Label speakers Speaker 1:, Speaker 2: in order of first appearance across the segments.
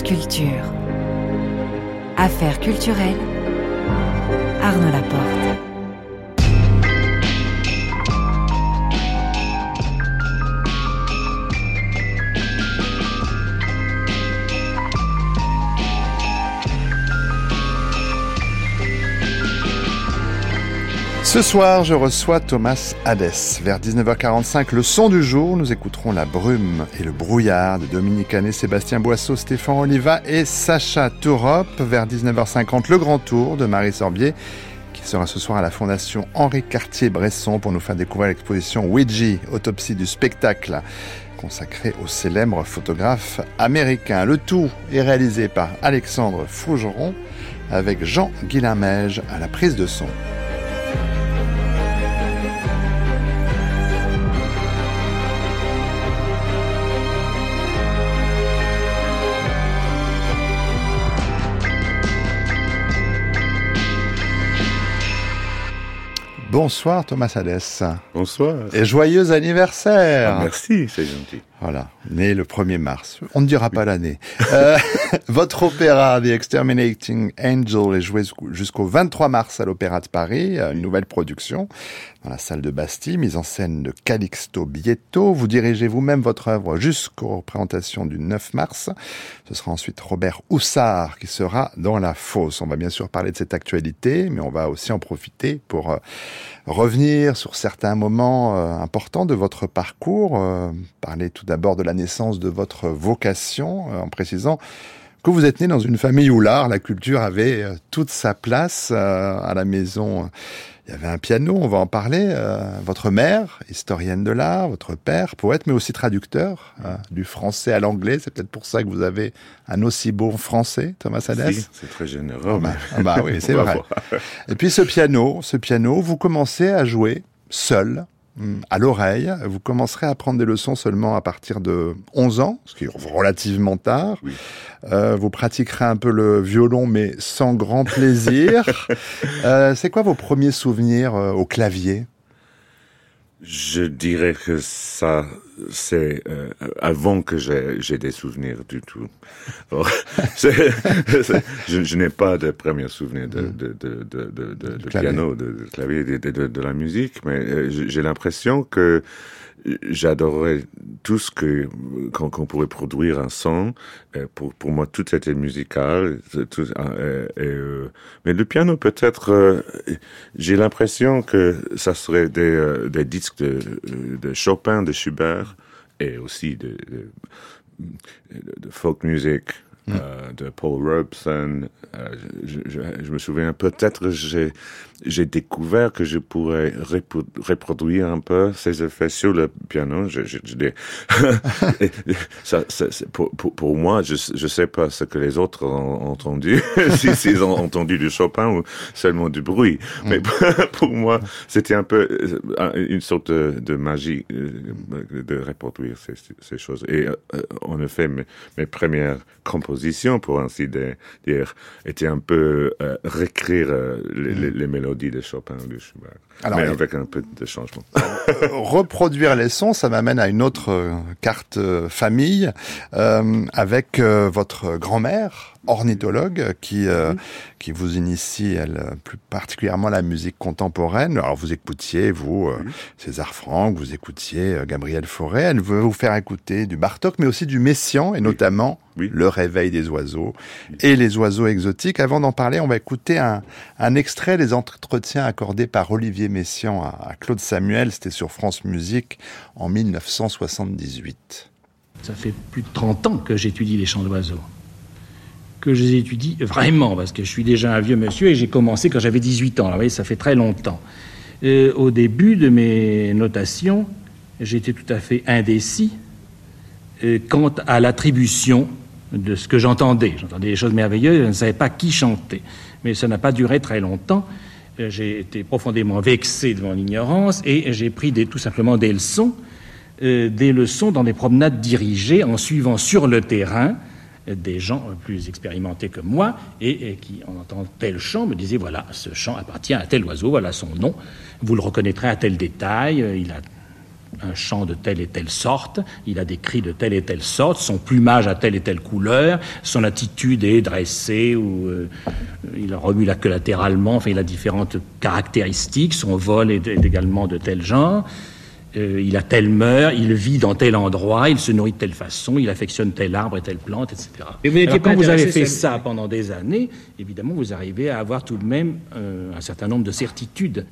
Speaker 1: Culture. Affaires culturelles. Arnaud Laporte.
Speaker 2: Ce soir, je reçois Thomas Hadès. Vers 19h45, le son du jour, nous écouterons La brume et le brouillard de Dominique Sébastien Boisseau, Stéphane Oliva et Sacha Tourop. Vers 19h50, le grand tour de Marie Sorbier, qui sera ce soir à la Fondation Henri Cartier-Bresson pour nous faire découvrir l'exposition Ouija, autopsie du spectacle, consacrée au célèbre photographe américain. Le tout est réalisé par Alexandre Fougeron avec Jean Guillain-Mège à la prise de son. Bonsoir Thomas Hadès.
Speaker 3: Bonsoir.
Speaker 2: Et joyeux anniversaire.
Speaker 3: Ah, merci, c'est gentil.
Speaker 2: Voilà, né le 1er mars. On ne dira pas l'année. Euh, votre opéra The Exterminating Angel est joué jusqu'au 23 mars à l'Opéra de Paris, une nouvelle production dans la salle de Bastille, mise en scène de Calixto Bietto. Vous dirigez vous-même votre œuvre jusqu'aux représentations du 9 mars. Ce sera ensuite Robert Houssard qui sera dans la fosse. On va bien sûr parler de cette actualité, mais on va aussi en profiter pour euh, revenir sur certains moments euh, importants de votre parcours, parler tout d'abord de la naissance de votre vocation, euh, en précisant que vous êtes né dans une famille où l'art, la culture avait euh, toute sa place euh, à la maison. Il y avait un piano, on va en parler. votre mère, historienne de l'art, votre père, poète, mais aussi traducteur du français à l'anglais. C'est peut-être pour ça que vous avez un aussi beau français, Thomas Hadès.
Speaker 3: c'est très généreux.
Speaker 2: bah, ah bah oui, c'est vrai. Et puis ce piano, ce piano, vous commencez à jouer seul à l'oreille. Vous commencerez à prendre des leçons seulement à partir de 11 ans, ce qui est relativement tard. Euh, vous pratiquerez un peu le violon, mais sans grand plaisir. euh, c'est quoi vos premiers souvenirs euh, au clavier?
Speaker 3: Je dirais que ça c'est euh, avant que j'ai des souvenirs du tout. je, n'ai pas de premiers souvenirs de, de, de, de, de piano, de, clavier, de, la musique, mais euh, j'ai l'impression que j'adorais tout ce que qu'on pourrait produire un son. Euh, pour pour moi, tout était musical. Tout, mais le piano, peut-être, j'ai l'impression que ça serait des des disques de, de Chopin, de Schubert et aussi de, de, folk music, mm. euh, de Paul Robeson. Euh, je, je, je, me souviens, peut-être j'ai j'ai découvert que je pourrais reproduire un peu ces effets sur le piano. Je, je, je ça, ça, pour, pour, pour, moi, je ne sais pas ce que les autres ont entendu, s'ils si, ont entendu du Chopin ou seulement du bruit. Mm. Mais pour moi, c'était un peu euh, une sorte de, de, magie euh, de reproduire ces, ces choses. Et euh, en effet, mes, mes, premières compositions, pour ainsi dire, étaient un peu euh, réécrire les, les, les mélodies de Chopin ou de Schubert. Alors, mais avec un peu de changement.
Speaker 2: Euh, reproduire les sons, ça m'amène à une autre euh, carte euh, famille euh, avec votre grand-mère ornithologue qui mhm. qui vous initie elle plus particulièrement la musique contemporaine. Alors vous écoutiez vous César Franck, vous écoutiez Gabriel Fauré. Elle veut vous faire écouter du Bartok, mais aussi du Messiaen et notamment le réveil des oiseaux et les oiseaux exotiques. Avant d'en parler, on va écouter un, un extrait des entretiens accordés par Olivier Messiaen à, Claude Samuel. C'était sur France Musique en 1978.
Speaker 4: Ça fait plus de 30 ans que j'étudie les chants d'oiseaux. Que je les étudie vraiment, parce que je suis déjà un vieux monsieur et j'ai commencé quand j'avais 18 ans. vous voyez, ça fait très longtemps. Euh, au début de mes notations, j'étais tout à fait indécis euh, quant à l'attribution de ce que j'entendais. J'entendais des choses merveilleuses, je ne savais pas qui chantait. Mais ça n'a pas duré très longtemps. Euh, j'ai été profondément vexé de mon ignorance et j'ai pris tout simplement des leçons, euh, des leçons dans des promenades dirigées en suivant sur le terrain des gens plus expérimentés que moi et, qui, en entendant tel chant, me disaient voilà, ce chant appartient à tel oiseau, voilà son nom, vous le reconnaîtrez à tel détail, il a un chant de telle et telle sorte, il a des cris de telle et telle sorte, son plumage a telle et telle couleur, son attitude est dressée ou euh, il remue la queue latéralement, enfin il a différentes caractéristiques, son vol est, également de tel genre. Euh, il a telle mœur, il vit dans tel endroit, il se nourrit de telle façon, il affectionne tel arbre et telle plante, etc. Et vous quand vous avez fait ça pendant des années, évidemment, vous arrivez à avoir tout de même euh, un certain nombre de certitudes.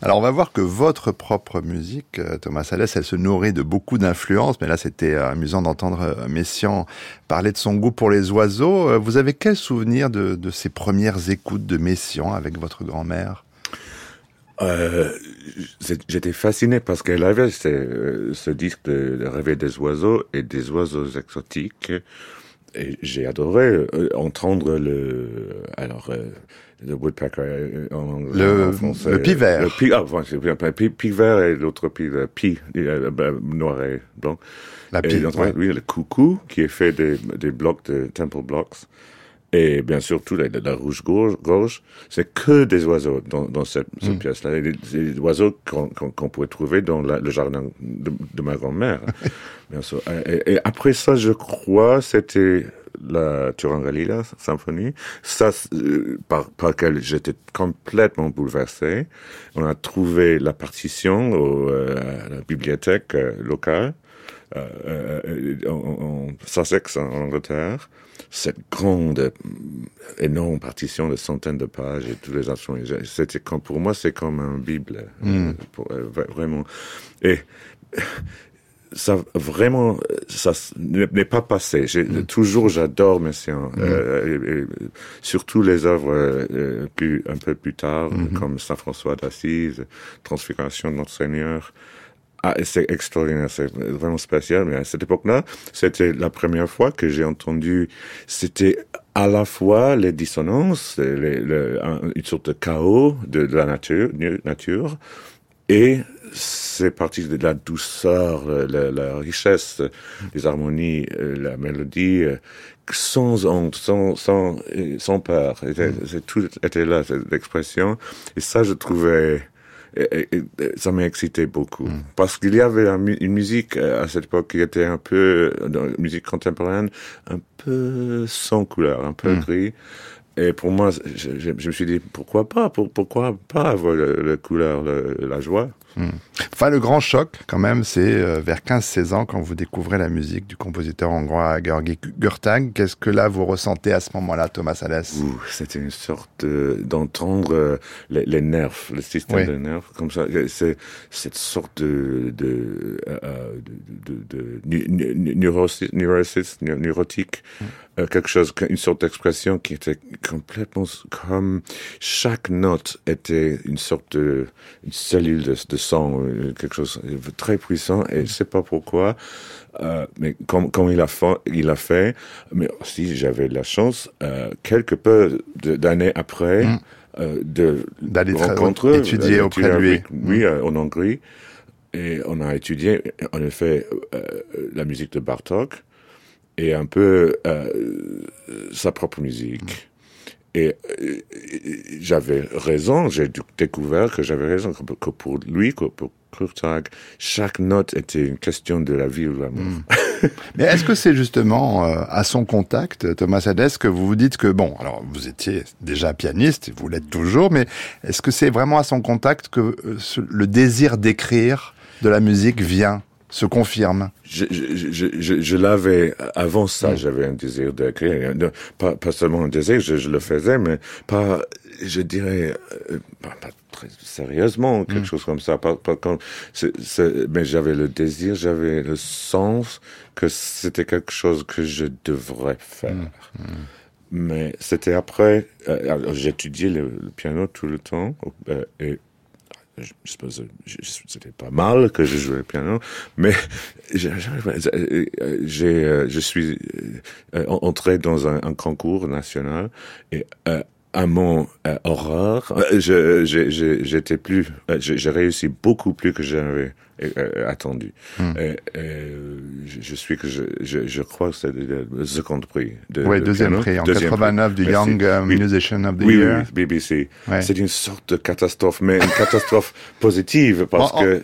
Speaker 2: Alors on va voir que votre propre musique, euh, Thomas Salès, elle se nourrit de beaucoup d'influences, mais là c'était amusant d'entendre Messian parler de son goût pour les oiseaux. Vous avez quel souvenir de, de ces premières écoutes de Messian avec votre grand-mère?
Speaker 3: Euh, J'étais fasciné parce qu'elle avait ce, ce disque de, Rêver des oiseaux et des oiseaux exotiques. Et j'ai adoré entendre le... Alors, le woodpecker euh, en,
Speaker 2: le,
Speaker 3: français.
Speaker 2: Le pivert.
Speaker 3: Le pi, ah, enfin, bien, pivert et l'autre pi, le pi, euh, ben, noir et blanc.
Speaker 2: La pi,
Speaker 3: et, ouais. oui, le coucou, qui est fait des, des blocs de temple blocks. Et bien sûr, tout la, la rouge-gorge, c'est que des oiseaux dans, dans cette, cette mm. pièce-là. Des, des, oiseaux qu'on qu pourrait trouver dans la, le jardin de, de ma grand-mère. bien sûr. Et, et, après ça, je crois, c'était la Turangalila symphonie, ça, euh, par, par laquelle j'étais complètement bouleversé. On a trouvé la partition au, euh, à la bibliothèque euh, locale, en, en, Sussex, en Angleterre. Cette grande, énorme partition de centaines de pages et tous les instruments. C'était comme, pour moi, c'est comme un bible, mm. pour, vraiment. Et ça vraiment ça n'est pas passé. Mm. Toujours j'adore Messiaen, mm. euh, surtout les œuvres euh, plus un peu plus tard mm-hmm. comme Saint François d'Assise, Transfiguration de notre Seigneur. Ah, c'est extraordinaire, c'est vraiment spécial. Mais à cette époque-là, c'était la première fois que j'ai entendu. C'était à la fois les dissonances, les, les, une sorte de chaos de, la nature, nature et c'est parti de la douceur, la, richesse des harmonies, euh, la mélodie, euh, sans honte, sans, sans peur. Mm. Tout était là, l'expression. Et ça, je trouvais, ça m'a excité beaucoup. Mm. Parce qu'il y avait une musique euh, à cette époque qui était un peu, dans la musique contemporaine, un peu sans couleur, un peu mm. gris. Et pour moi, je, je, me suis dit, pourquoi pas? Pourquoi pas avoir la couleur, la joie?
Speaker 2: Hmm. Enfin, le grand choc, quand même, c'est euh, vers 15-16 ans quand vous découvrez la musique du compositeur hongrois Georgi Gurtag. Qu'est-ce que là vous ressentez à ce moment-là, Thomas Alès
Speaker 3: C'était une sorte d'entendre euh, les, les, nerfs, le système de nerfs, comme ça. C'est cette sorte de de, euh, de, de, de neurosis, neurotique. Euh, quelque chose, une sorte d'expression qui était complètement comme chaque note était une sorte de une cellule de, de sang, euh, quelque chose de très puissant et je sais pas pourquoi. Euh, mais comme, comme il a fait, il a fait, mais aussi j'avais la chance euh, quelque peu d'années après mm. euh, de
Speaker 2: rencontrer, étudier auprès de lui,
Speaker 3: oui, mm. en Hongrie, et on a étudié en effet la musique de Bartok et un peu euh, sa propre musique. Et, euh, j'avais raison, j'ai découvert que j'avais raison, que, pour lui, que pour Kurtag, chaque note était une question de la vie ou de la mort. Hmm.
Speaker 2: Mais est-ce que c'est justement euh, à son contact, Thomas Hadès, que vous vous dites que, bon, alors vous étiez déjà pianiste, vous l'êtes toujours, mais est-ce que c'est vraiment à son contact que le désir d'écrire de la musique vient se confirme.
Speaker 3: Je, je, je, je l'avais avant ça, mm. j'avais un désir d'écrire, pas, pas seulement un désir, je, le faisais, mais pas, je dirais, euh, pas, très sérieusement, quelque mm. chose comme ça. Pas, pas quand, mais j'avais le désir, j'avais le sens que c'était quelque chose que je devrais faire. Mm. Mais c'était après, euh, j'étudiais le, le, piano tout le temps, euh, et je suppose c'était pas mal que je jouais le piano, mais j'ai, je suis euh, entré dans un, concours national et euh, à mon horreur, je, j'étais plus, j'ai réussi beaucoup plus que j'avais attendu. Hmm. Je, je, suis que je, je, je crois que c'est le, second prix.
Speaker 2: De, oui, deuxième prix en deuxième 89 du Young Musician of the
Speaker 3: Year. Oui, BBC. C'est une sorte de catastrophe, mais une catastrophe positive parce que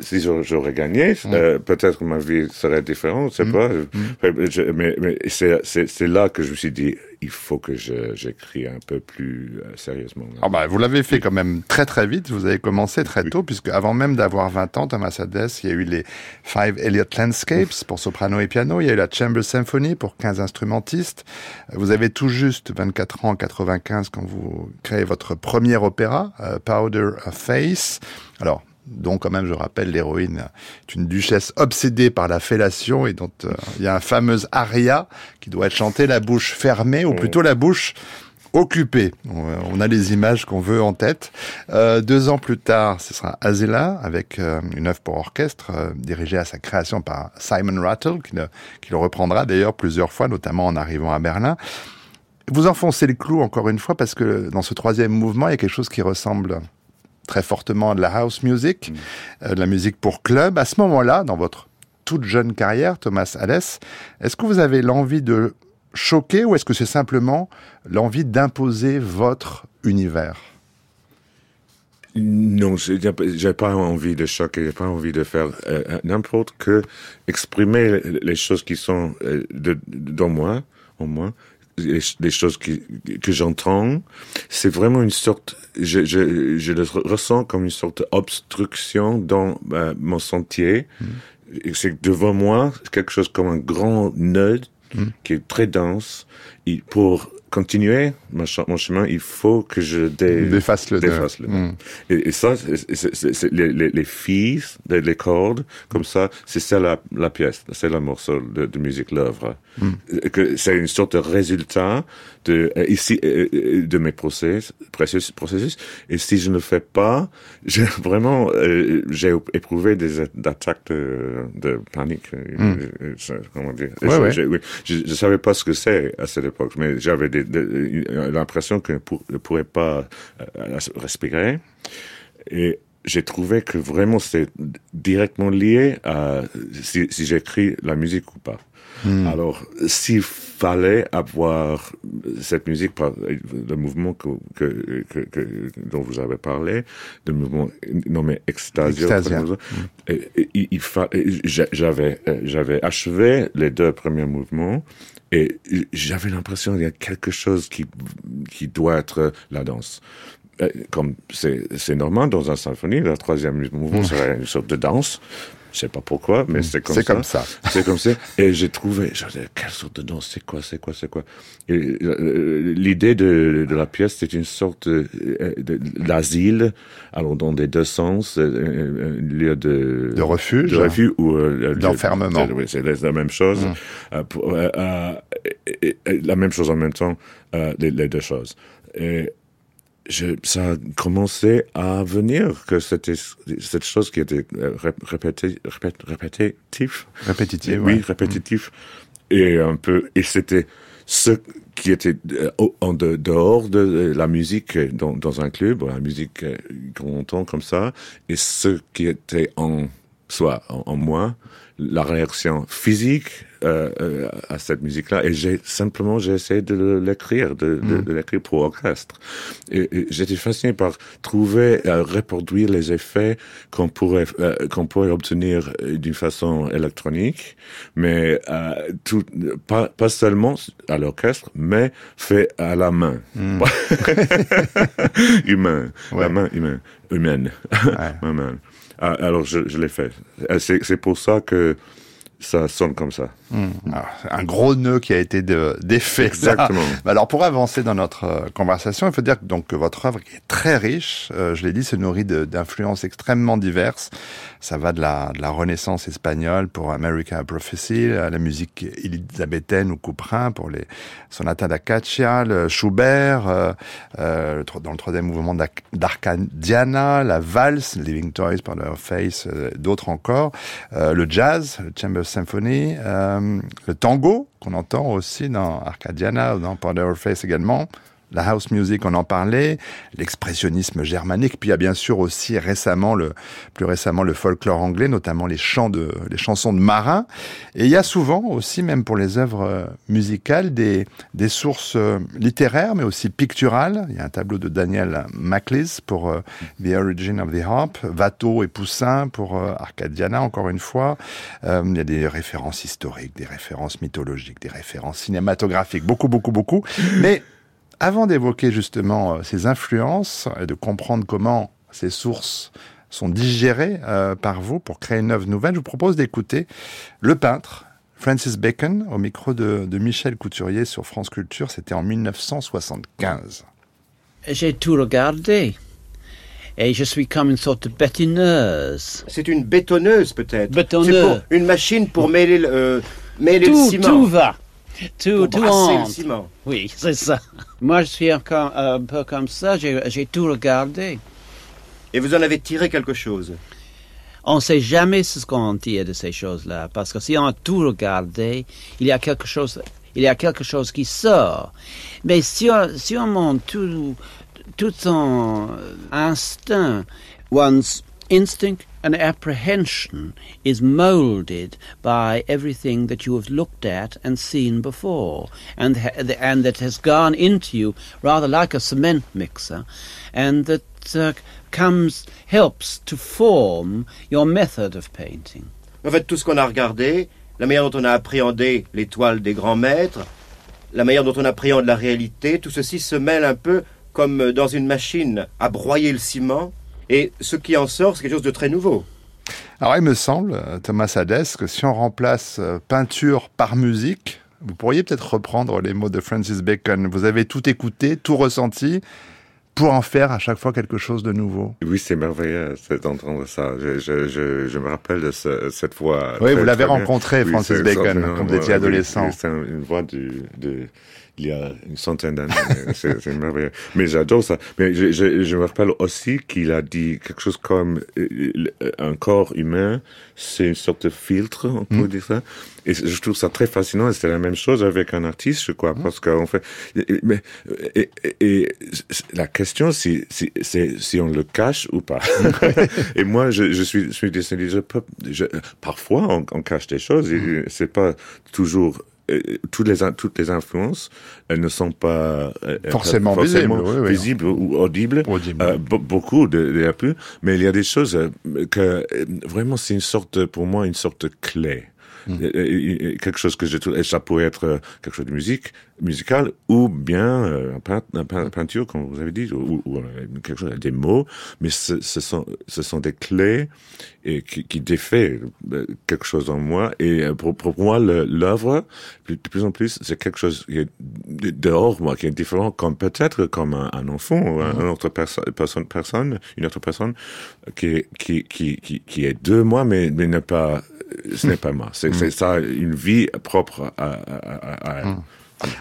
Speaker 3: si, j'aurais gagné, peut-être que ma vie serait différente, je sais hmm. pas. Hmm. mais, mais c'est là que je me suis dit, il faut que j'écris un peu plus euh, sérieusement.
Speaker 2: Ah bah, vous l'avez fait quand même très très vite, vous avez commencé très tôt, puisque avant même d'avoir 20 ans, Il y a eu les Five Elliott Landscapes pour soprano et piano, il y a eu la Chamber Symphony pour 15 instrumentistes. Vous avez tout juste 24 ans en 95 quand vous créez votre premier opéra, euh, Powder of Face. Alors, dont quand même, je rappelle, l'héroïne est une duchesse obsédée par la fellation et dont euh, il y a un fameux aria qui doit être chanté la bouche fermée ou plutôt la bouche occupée. On a les images qu'on veut en tête. Euh, deux ans plus tard, ce sera Azela avec euh, une œuvre pour orchestre dirigée à sa création par Simon Rattle qui le, qui le reprendra d'ailleurs plusieurs fois, notamment en arrivant à Berlin. Vous enfoncez le clou encore une fois parce que dans ce troisième mouvement, il y a quelque chose qui ressemble très fortement de la house music, mm. euh, de la musique pour club. À ce moment-là, dans votre toute jeune carrière, Thomas Alès, est-ce que vous avez l'envie de choquer ou est-ce que c'est simplement l'envie d'imposer votre univers?
Speaker 3: Non, j'ai pas envie de choquer, j'ai pas envie de faire euh, n'importe que exprimer les choses qui sont euh, de, dans moi, en moi, les, choses que, que j'entends, c'est vraiment une sorte, je, je, je, le ressens comme une sorte d'obstruction dans euh, mon sentier. Mm. C'est devant moi quelque chose comme un grand nœud qui est très dense. Pour continuer mon chemin, il faut que je
Speaker 2: défasse le
Speaker 3: défasse le mm. et, et, ça, c'est les, les, les, filles, les, cordes, comme ça, c'est ça la, la pièce, c'est le morceau de, de musique, l'œuvre. Mm. Que c'est une sorte de résultat de euh, ici euh, euh, de mes processus, processus, processus. Et si je ne le fais pas, j'ai vraiment j'ai éprouvé des attaques de, de panique. Mm. Comment dire
Speaker 2: ouais,
Speaker 3: je,
Speaker 2: ouais.
Speaker 3: Je, je, savais pas ce que c'est à cette époque, mais j'avais l'impression que je ne pourrais pas respirer. Et j'ai trouvé que vraiment c'est directement lié à si, si j'écris la musique ou pas. Hmm. Alors, s'il fallait avoir cette musique, le mouvement que, que, que, dont vous avez parlé, le mouvement nommé Extasia, hmm. il, j'avais, j'avais achevé les deux premiers mouvements et j'avais l'impression qu'il y a quelque chose qui, qui doit être la danse comme c'est normal dans un symphonie, le troisième mouvement serait une sorte de danse. Je sais pas pourquoi, mais c'est comme ça.
Speaker 2: C'est comme ça.
Speaker 3: C'est comme ça. Et j'ai trouvé, je disais, quelle sorte de danse, c'est quoi, c'est quoi, c'est quoi? Euh, l'idée de, de, la pièce, c'est une sorte d'asile, alors dans des deux sens, euh, un lieu de...
Speaker 2: De refuge.
Speaker 3: De refuge ou...
Speaker 2: Euh, D'enfermement.
Speaker 3: Oui, c'est la même chose. Mm. la même chose en même temps, les, les deux choses. Et, je, ça a commencé à venir que c'était cette chose qui était euh, répété, répété, répétitif.
Speaker 2: Répétitif,
Speaker 3: oui, répétitif. Et un peu, et c'était ce qui était euh, en dehors de la musique dans, dans un club, la musique euh, qu'on entend comme ça, et ce qui était en soit en, moi, la réaction physique euh, euh, à cette musique-là. Et j'ai simplement j'ai essayé de l'écrire, de, de, mm. de l'écrire pour orchestre. Et, et j'étais fasciné par trouver, euh, reproduire les effets qu'on pourrait euh, qu'on pourrait obtenir d'une façon électronique, mais tout, pas pas seulement à l'orchestre, mais fait à la main, mm. humain, ouais. la main humaine, humaine, ouais. main. Ah, alors, je, je l'ai fait. C'est pour ça que ça sonne comme ça.
Speaker 2: Ah, un gros nœud qui a été défait.
Speaker 3: Exactement.
Speaker 2: Alors pour avancer dans notre euh, conversation, il faut dire que, donc, que votre œuvre est très riche, euh, je l'ai dit, se nourrit d'influences extrêmement diverses. Ça va de la, de la Renaissance espagnole pour America Prophecy, à la musique élisabéthaine ou Couperin pour les sonatas d'Acacia, le Schubert, euh, euh, dans le troisième mouvement d'Arcadiana, la valse, Living Toys par leur Face, d'autres encore, le jazz, le Chamber Symphony, euh, le tango qu'on entend aussi dans Arcadiana dans Powder Face également, la house music, on en parlait, l'expressionnisme germanique, puis il y a bien sûr aussi récemment le, plus récemment le folklore anglais, notamment les chants de, les chansons de marins. Et il y a souvent aussi, même pour les œuvres euh, musicales, des, des sources euh, littéraires, mais aussi picturales. Il y a un tableau de Daniel Maclise pour euh, The Origin of the Harp, Watteau et Poussin pour Arcadiana, encore une fois. il y a des références historiques, des références mythologiques, des références cinématographiques, beaucoup, beaucoup, beaucoup. Mais avant d'évoquer justement euh, ces influences et de comprendre comment ces sources sont digérées euh, par vous pour créer une œuvre nouvelle, je vous propose d'écouter le peintre Francis Bacon au micro de, de Michel Couturier sur France Culture. C'était en 1975.
Speaker 5: J'ai tout regardé. Et je suis comme une sorte de bétonneuse.
Speaker 6: C'est une bétonneuse peut-être.
Speaker 5: Bétonneuse.
Speaker 6: une machine pour mêler, le, euh, mêler
Speaker 5: tout,
Speaker 6: le ciment.
Speaker 5: Tout va. Tout, tout
Speaker 6: le ciment.
Speaker 5: Oui, c'est ça. Moi, je suis un peu comme ça. J'ai tout regardé.
Speaker 6: Et vous en avez tiré quelque chose?
Speaker 5: On ne sait jamais ce qu'on tire de ces choses-là, parce que si on a tout regardé, il y a quelque chose, il y a quelque chose qui sort. Mais si on, si on monte tout, tout son instinct, one's instinct and apprehension is molded by everything that you have looked at and seen before, and, and that has gone into you rather like a cement mixer, and that uh, comes, helps to form your method of painting.
Speaker 6: En fait, tout ce qu'on a regardé, la manière dont on a appréhendé l'étoile des grands maîtres, la manière dont on appréhende la réalité, tout ceci se mêle un peu comme dans une machine à broyer le ciment et ce qui en sort, c'est quelque chose de très nouveau.
Speaker 2: Alors il me semble, Thomas Hadès, que si on remplace euh, peinture par musique, vous pourriez peut-être reprendre les mots de Francis Bacon. Vous avez tout écouté, tout ressenti, pour en faire à chaque fois quelque chose de nouveau.
Speaker 3: Oui, c'est merveilleux d'entendre ça. Je, je, je, je, me rappelle de cette voix.
Speaker 2: Oui, vous l'avez rencontré, Francis Bacon, quand vous étiez adolescent.
Speaker 3: c'est une voix du, il y a une centaine d'années. c'est merveilleux. Mais j'adore ça. Mais je, je, je, me rappelle aussi qu'il a dit quelque chose comme euh, un corps humain, c'est une sorte de filtre, on peut mm. dire ça. Et je trouve ça très fascinant. Et c'est la même chose avec un artiste, je crois, mm. parce qu'en fait, mais et, et, la question, c'est si, si, si, on le cache ou pas. et moi, je, je suis, je suis décidé. Je peux, je, parfois, on, on, cache des choses. Mm. C'est pas toujours euh, toutes les toutes les influences elles ne sont pas
Speaker 2: euh, forcément, forcément
Speaker 3: visibles, ou audibles, Euh, beaucoup de, de peu mais il y a des choses euh, que vraiment c'est une sorte pour moi une sorte de clé Mm. quelque chose que j'ai trouvé, ça pourrait être euh, quelque chose de musique, musical, ou bien euh, un, peinture, comme vous avez dit, ou, ou, euh, quelque chose, des mots, mais ce, ce, sont, ce sont des clés et qui, qui défait quelque chose en moi. Et pour, pour moi, l'œuvre, de plus en plus, c'est quelque chose qui est dehors moi, qui est différent, comme peut-être comme un, enfant, ou une autre perso personne, personne, une autre personne, qui, qui, qui, qui, qui est de moi, mais, mais n'est pas ce n'est pas moi. C'est mm. ça, une vie propre à, elle. Mm.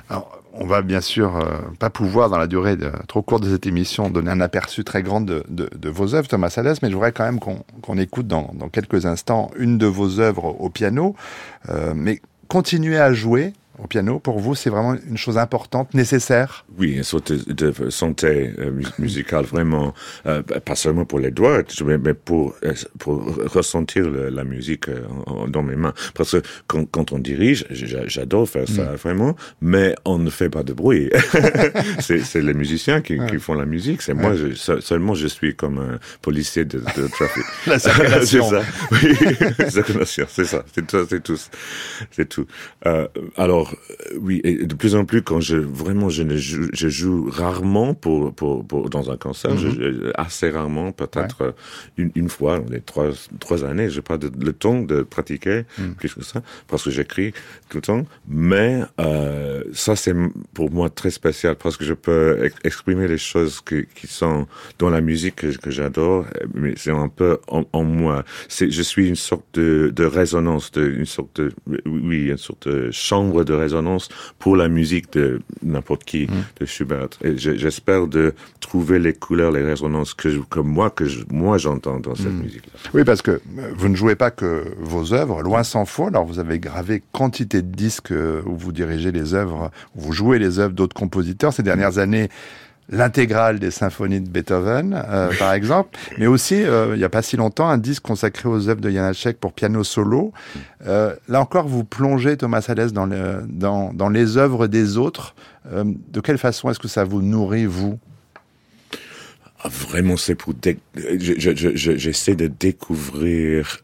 Speaker 2: Alors, on va bien sûr euh, pas pouvoir, dans la durée de, trop courte de cette émission, donner un aperçu très grand de, de, de vos œuvres, Thomas Salès, mais je voudrais quand même qu'on écoute dans, dans, quelques instants une de vos œuvres au piano. Euh, mais continuez à jouer au piano, pour vous, c'est vraiment une chose importante, nécessaire?
Speaker 3: Oui, une sorte de santé euh, musicale, vraiment, euh, pas seulement pour les doigts, mais, pour, euh, pour ressentir la musique dans mes mains. Parce que quand, quand on dirige, j'adore faire ça, mm. vraiment, mais on ne fait pas de bruit. c'est les musiciens qui, qui, font la musique, c'est moi, je, seulement je suis comme un policier de, de trafic.
Speaker 2: la c'est
Speaker 3: ça, oui, c'est ça, c'est tout. C'est tout. alors, euh, oui, et de plus en plus, quand je vraiment je ne joue, je joue rarement pour, pour, pour dans un concert, je, mhm. assez rarement, peut-être euh, une, une, fois dans les trois trois années, j'ai pas de, le temps de pratiquer mhm. plus que ça parce que j'écris tout le temps. Mais euh, ça c'est pour moi très spécial parce que je peux exprimer les choses qui, qui sont dans la musique que, que j'adore, mais c'est un peu en, en moi. C'est je suis une sorte de, de résonance, de, une sorte de oui, une sorte de chambre de résonance pour la musique de n'importe qui, mm. de Schubert. Et j'espère de trouver les couleurs, les résonances que, que moi, que moi j'entends dans cette mm. musique-là.
Speaker 2: Oui, parce que euh, vous ne jouez pas que vos œuvres, loin s'en faut. Alors vous avez gravé quantité de disques euh, où vous dirigez les œuvres, où vous jouez les œuvres d'autres compositeurs. Ces dernières années, l'intégrale des symphonies de Beethoven, euh, par exemple, mais aussi, euh, il n'y a pas si longtemps, un disque consacré aux œuvres de Janacek pour piano solo. Euh, là encore, vous plongez, Thomas Hades, dans, dans, dans les œuvres des autres. de quelle façon est-ce que ça vous nourrit, vous?
Speaker 3: Ah, Vraiment, c'est pour... J'essaie de découvrir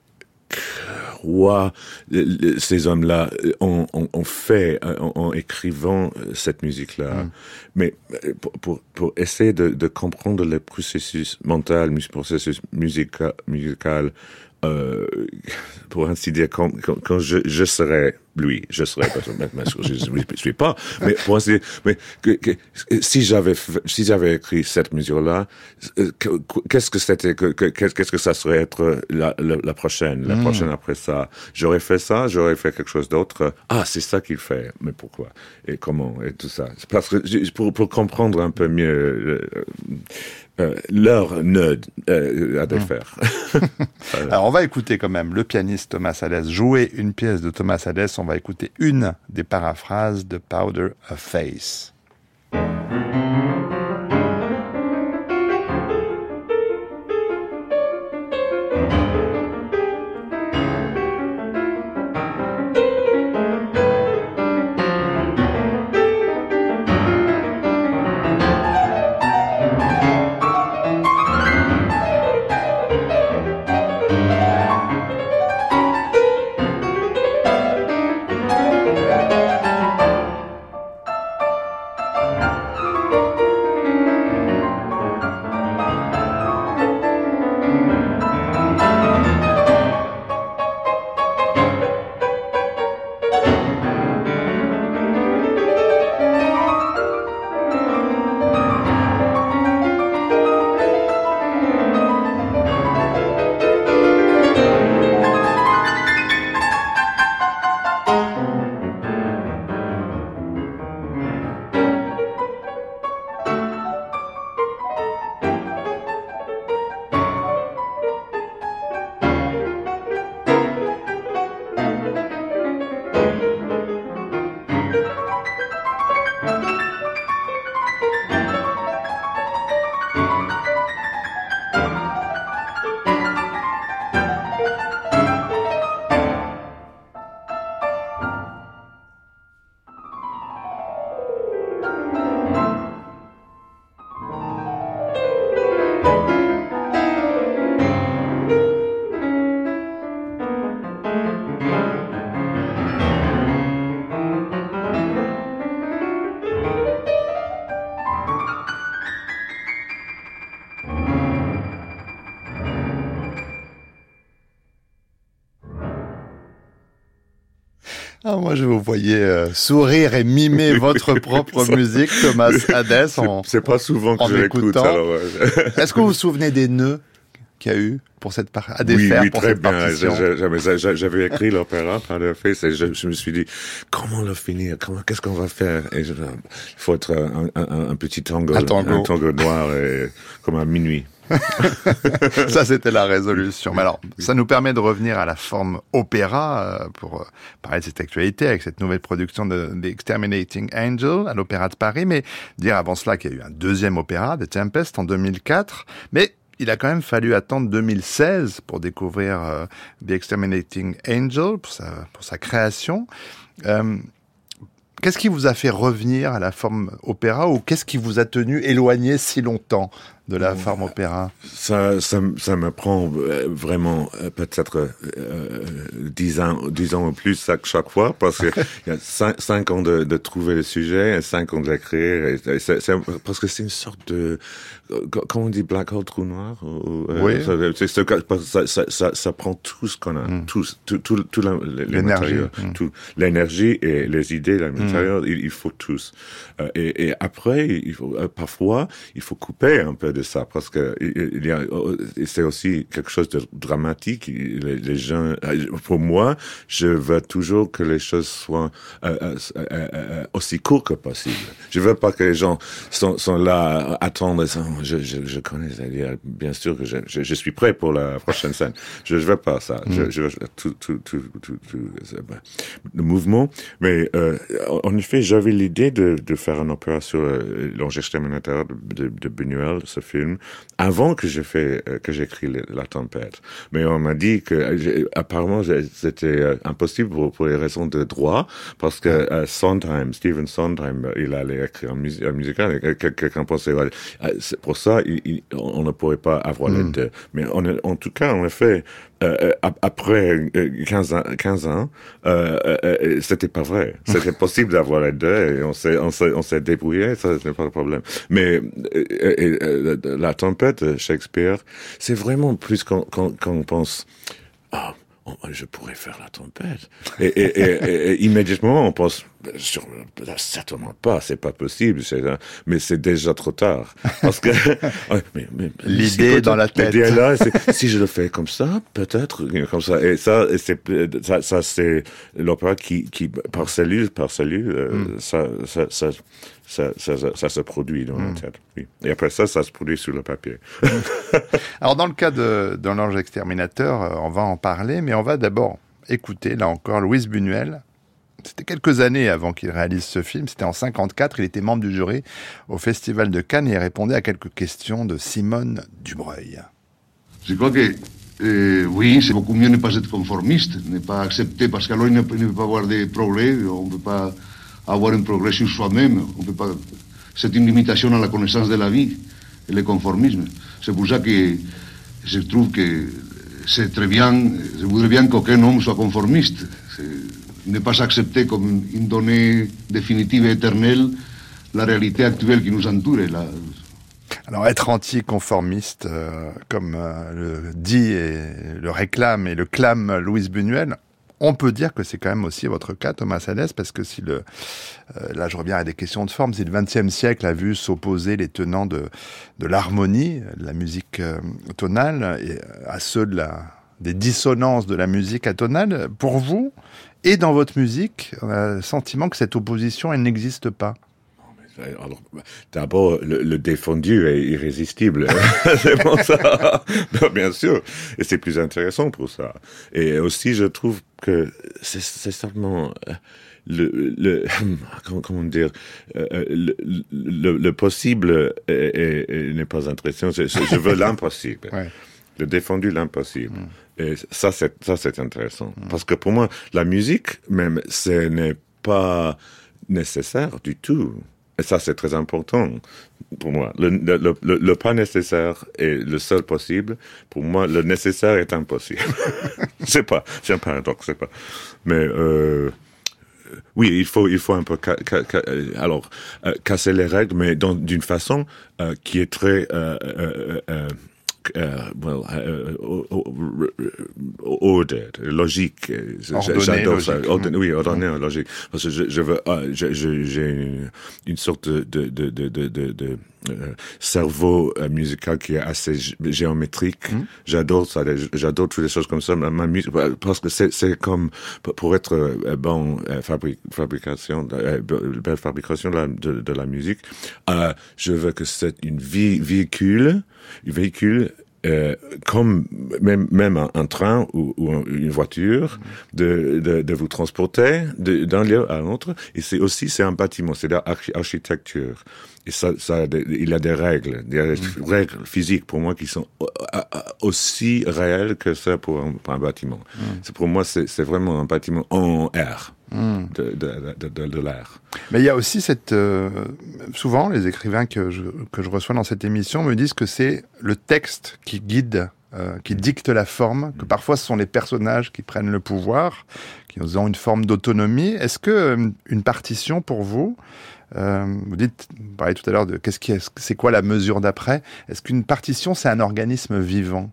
Speaker 3: ces hommes-là ont, fait en, écrivant cette musique-là. Mm. Mais pour, pour, pour, essayer de, de comprendre le processus mental, le processus musical, musical euh, pour ainsi dire, quand, quand, je, je serais lui, je serais, maintenant, je ne suis pas, mais dire, mais que, si j'avais, si j'avais écrit cette mesure-là, euh, qu'est-ce que c'était, qu'est-ce que ça serait être la, la, prochaine, la hmm. prochaine après ça? J'aurais fait ça, j'aurais fait quelque chose d'autre. Ah, c'est ça qu'il fait. Mais pourquoi? Et comment? Et tout ça. Parce que, pour, pour comprendre un peu mieux, euh, euh, leur nœud euh, à défaire.
Speaker 2: Alors on va écouter quand même le pianiste Thomas Hades jouer une pièce de Thomas Hades. On va écouter une des paraphrases de Powder of Face. Moi, je vous voyais euh, sourire et mimer votre propre musique, Thomas Hades.
Speaker 3: C'est pas souvent que je l'écoute.
Speaker 2: Est-ce que vous vous souvenez des nœuds qu'il y a eu pour cette part à
Speaker 3: défaire
Speaker 2: oui, pour très bien.
Speaker 3: J'avais écrit l'opéra par le fait, et je, me suis dit comment le finir, comment, qu'est-ce qu'on va faire? Et il faut être un, un, un petit tango, un tango, un tango noir, et, comme à minuit.
Speaker 2: ça, c'était la résolution. Mais alors, ça nous permet de revenir à la forme opéra euh, pour euh, parler de cette actualité avec cette nouvelle production de The Exterminating Angel à l'Opéra de Paris. Mais dire avant cela qu'il y a eu un deuxième opéra, The Tempest, en 2004. Mais il a quand même fallu attendre 2016 pour découvrir euh, The Exterminating Angel, pour sa, pour sa création. Qu'est-ce qui vous a fait revenir à la forme opéra ou qu'est-ce qui vous a tenu éloigné si longtemps de la forme opéra
Speaker 3: Ça, ça, ça me prend euh, vraiment euh, peut-être euh, dix ans, dix ans ou plus chaque, chaque fois, parce qu'il y a cinq, cinq ans de, de, trouver le sujet et cinq ans de l'écrire. Parce que c'est une sorte de, comment on dit, black hole, trou noir
Speaker 2: Oui.
Speaker 3: Ça, ça, ça, ça, prend tout ce qu'on a, mm. tout, tout, tout, tout l'énergie, mm. tout l'énergie et les idées, mm. il, il, faut tous. et, et après, il faut, parfois, il faut couper un peu de de ça parce que il y a, c'est aussi quelque chose de dramatique. Les, les, gens, pour moi, je veux toujours que les choses soient euh, euh, euh, aussi courtes que possible. Je veux pas que les gens sont, sont là attendre. Je, je, je connais, bien sûr que je, je, je, suis prêt pour la prochaine scène. Je, je veux pas ça. Je, mm. je tout, tout, tout, tout, tout le mouvement. Mais en effet, j'avais l'idée de, de faire un opéra sur l'ange exterminateur de, de, Buñuel, ce film, avant que j'ai fait, euh, que j'écris La Tempête. Mais on m'a dit que, euh, apparemment, c'était euh, impossible pour, pour, les raisons de droit, parce que Sondheim, Stephen Sondheim, il allait écrire un, musical, et quelqu'un pensait, pour ça, on ne pourrait pas avoir les hmm. deux. Mais en tout cas, en effet, euh, après 15 ans, 15 ans euh, c'était pas vrai. C'était possible d'avoir les deux et on s'est on s'est on débrouillé, ça n'est pas le problème. Mais la tempête de Shakespeare, c'est vraiment plus quand quand, quand on pense. Ah, oh, je pourrais faire la tempête. Et, et, et, et immédiatement, on pense, sur, certainement pas, c'est pas possible, mais c'est déjà trop tard. Parce que
Speaker 2: l'idée dans la tête.
Speaker 3: L'idée là, si je le fais comme ça, peut-être comme ça. Et ça, c'est ça, ça c'est l'opéra qui, qui par cellule par cellule, euh, hmm. ça, ça, ça ça, ça, ça, se produit dans la hmm. tête. Oui. Et après ça, ça se produit sur le papier.
Speaker 2: Alors, dans le cas de, de l'ange exterminateur, euh, on va en parler, mais on va d'abord écouter, là encore, Louise Buñuel. C'était quelques années avant qu'il réalise ce film. C'était en 54. Il était membre du jury au Festival de Cannes et répondait à quelques questions de Simone Dubreuil.
Speaker 7: Je crois que euh, oui, c'est beaucoup mieux ne pas être conformiste, ne pas accepter, parce qu'alors il ne peut pas avoir de progrès, on ne peut pas avoir un progrès sur soi-même. On peut pas... C'est une limitation à la connaissance de la vie et le conformisme. C'est pour ça que je trouve que c'est très bien, je voudrais bien qu'aucun homme soit conformiste. Ne pas accepter comme une donnée définitive et éternelle la réalité actuelle qui nous entoure. La...
Speaker 2: Alors être anticonformiste, euh, comme euh, le dit et le réclame et le clame Louise Buñuel, on peut dire que c'est quand même aussi votre cas, Thomas Salès, parce que si le, euh, là je reviens à des questions de forme, si le XXe siècle a vu s'opposer les tenants de, l'harmonie, de la musique euh, tonale, euh, à ceux des dissonances de la musique atonale, pour vous, et dans votre musique, on a le sentiment que cette opposition, elle n'existe pas.
Speaker 3: Alors, d'abord, le, défendu est irrésistible. c'est pour ça. bien sûr. Et c'est plus intéressant pour ça. Et aussi, je trouve que c'est simplement euh, le, le comment, dire euh, euh, le, le, possible n'est pas intéressant. Je, veux l'impossible. Le défendu, l'impossible. Mm. Et ça, c'est ça, c'est intéressant. Mm. Parce que pour moi, la musique, même, ce n'est pas nécessaire du tout. Et ça, c'est très important pour moi. Le, pas nécessaire est le seul possible. Pour moi, le nécessaire est impossible. c'est pas, c'est un paradoxe, c'est pas. Mais euh, oui, il faut, il faut un peu, euh, alors, euh, casser les règles, mais d'une façon qui est très uh, well, uh, ordered, logique.
Speaker 2: J'adore ça.
Speaker 3: Ordonné, oui, ordonné, logique. Parce que je, je veux, ah, j'ai une, une, sorte de, de, de, de, de, de euh, cerveau euh, musical qui est assez géométrique. Mm. J'adore ça. J'adore toutes les choses comme ça. Ma, ma musique, parce que c'est comme pour être euh, bon fabri fabrication, belle fabrication de la, de, de la musique. je veux que c'est une véhicule, un véhicule euh, comme même, même un, train ou, ou, une voiture, de, de, de vous transporter d'un lieu à l'autre. Et c'est aussi c'est un bâtiment, c'est l'architecture. Et ça, ça, il y a des règles, des mm. règles physiques pour moi qui sont aussi réelles que ça pour un, pour un bâtiment. Mm. C'est pour moi, c'est vraiment un bâtiment en air. Mm. De, de, de, de l'air.
Speaker 2: Mais il y a aussi cette... Euh, souvent, les écrivains que je, que je reçois dans cette émission me disent que c'est le texte qui guide, euh, qui dicte la forme, que parfois ce sont les personnages qui prennent le pouvoir, qui ont une forme d'autonomie. Est-ce que euh, une partition pour vous, euh, vous dites, vous parlez tout à l'heure de qu'est-ce qui est, c'est quoi la mesure d'après Est-ce qu'une partition, c'est un organisme vivant?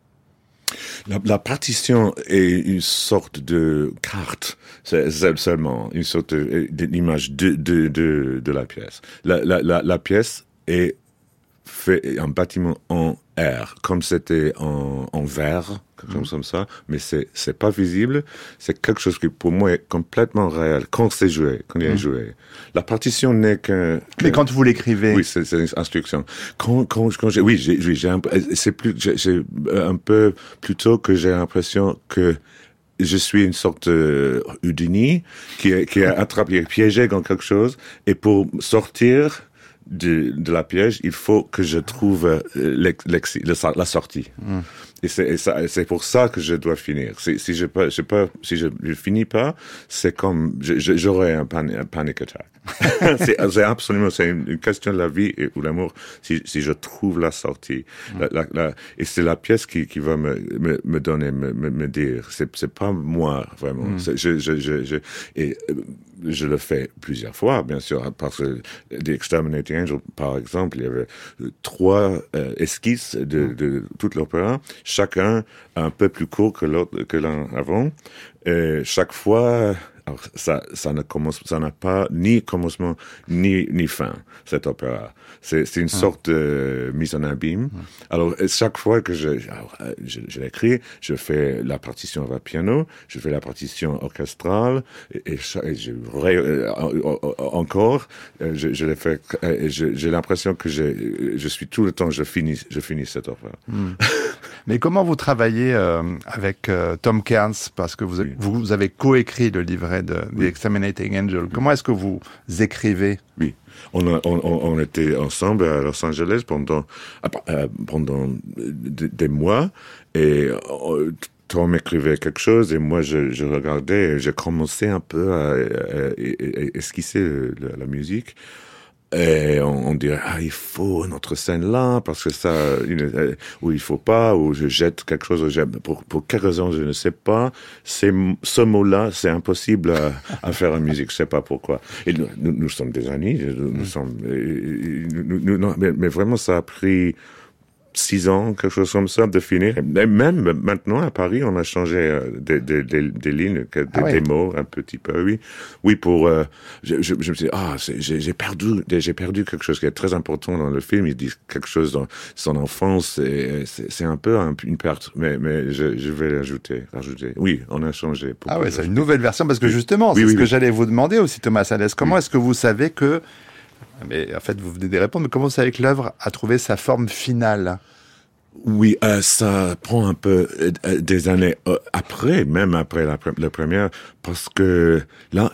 Speaker 3: La, partition est une sorte de carte, c'est seulement une sorte d'image de, de, de, de, la pièce. La, la, la pièce est fait un bâtiment en air, comme c'était en, en verre, quelque chose comme ça, mais c'est c'est pas visible. C'est quelque chose qui pour moi est complètement réel quand c'est joué, quand il est joué. La partition n'est qu'un.
Speaker 2: Mais quand vous l'écrivez,
Speaker 3: Oui, c'est une instruction. Quand, quand, quand j'ai, oui, j'ai, un, un peu plutôt que j'ai l'impression que je suis une sorte de Houdini qui est, qui est attrapé, piégé dans quelque chose, et pour sortir de, de la piège, il faut que je trouve euh, le- la sortie. Et c'est et c'est pour ça que je dois finir. Si, si je peux, je peux, si je ne finis pas, c'est comme j'aurai un, pan, un panic attack. c'est absolument, c'est une, une question de la vie et, ou l'amour. Si, si je trouve la sortie, La- la- la- et c'est la pièce qui, qui va me, me, me donner, me, me, dire. C'est pas moi vraiment. C'est- Je, je, je, je, et euh, je le fais plusieurs fois, bien sûr, parce que The Exterminating Angel, par exemple, il y avait euh, trois euh, esquisses de, de toute l'opéra, chacun un peu plus court que l'autre, que l'un avant. Et chaque fois, alors ça, ça n'a pas ni commencement ni ni fin cet opéra. C'est une sorte de mise en abîme. Alors et chaque fois que je alors, euh, je, je l'écris, je fais la partition avec piano, je fais la partition orchestrale et, je euh, encore euh, je, je l'ai fait. euh, J'ai l'impression que j'ai- je suis tout le temps je finis je finis cet opéra.
Speaker 2: mais comment vous travaillez euh, avec euh, Tom Kearns? Parce que vous, vous, avez coécrit le livret de The Exterminating Angel. Comment est-ce que vous écrivez?
Speaker 3: Oui, on, a, on, on, on était ensemble à Los Angeles pendant, euh, pendant des, mois. Et euh, Tom écrivait quelque chose et moi je, je regardais et j'ai commencé un peu à, à- à- à esquisser le- la, la musique. Et on, on dirait, ah, il faut notre scène là, parce que ça, euh, ou il faut pas, ou je jette quelque chose, ou j'aime- pour, pour quelle raison, je ne sais pas. C'est, ce mot-là, c'est impossible à, à faire en musique, je sais pas pourquoi. Et nous, nous, nous sommes des amis, nous, nous sommes, et- et- nous- nous- non, mais, mais vraiment, ça a pris six ans, quelque chose comme ça, de finir. Et même maintenant, à Paris, on a changé euh, des, des, des, des lignes, des,
Speaker 2: Ah
Speaker 3: mots, un petit peu, oui. Oui, pour... euh, je, je, je me suis dit, ah, j'ai perdu, j'ai perdu quelque chose qui est très important dans le film. Il dit quelque chose dans son enfance, c'est un peu un- une perte, mais, mais je, je vais l'ajouter, rajouter. Oui, on a changé.
Speaker 2: Ah
Speaker 3: de
Speaker 2: c'est une nouvelle version parce que
Speaker 3: Oui.
Speaker 2: justement,
Speaker 3: Oui,
Speaker 2: c'est
Speaker 3: oui,
Speaker 2: ce que
Speaker 3: oui.
Speaker 2: j'allais vous demander aussi, Thomas Salès. Comment est-ce que vous savez que, mais en fait, vous venez de répondre, mais comment savez que l'œuvre a trouvé sa forme finale?
Speaker 3: Oui, euh, ça prend un peu euh, euh, des années euh, après, même après la, pre- la première, parce que là,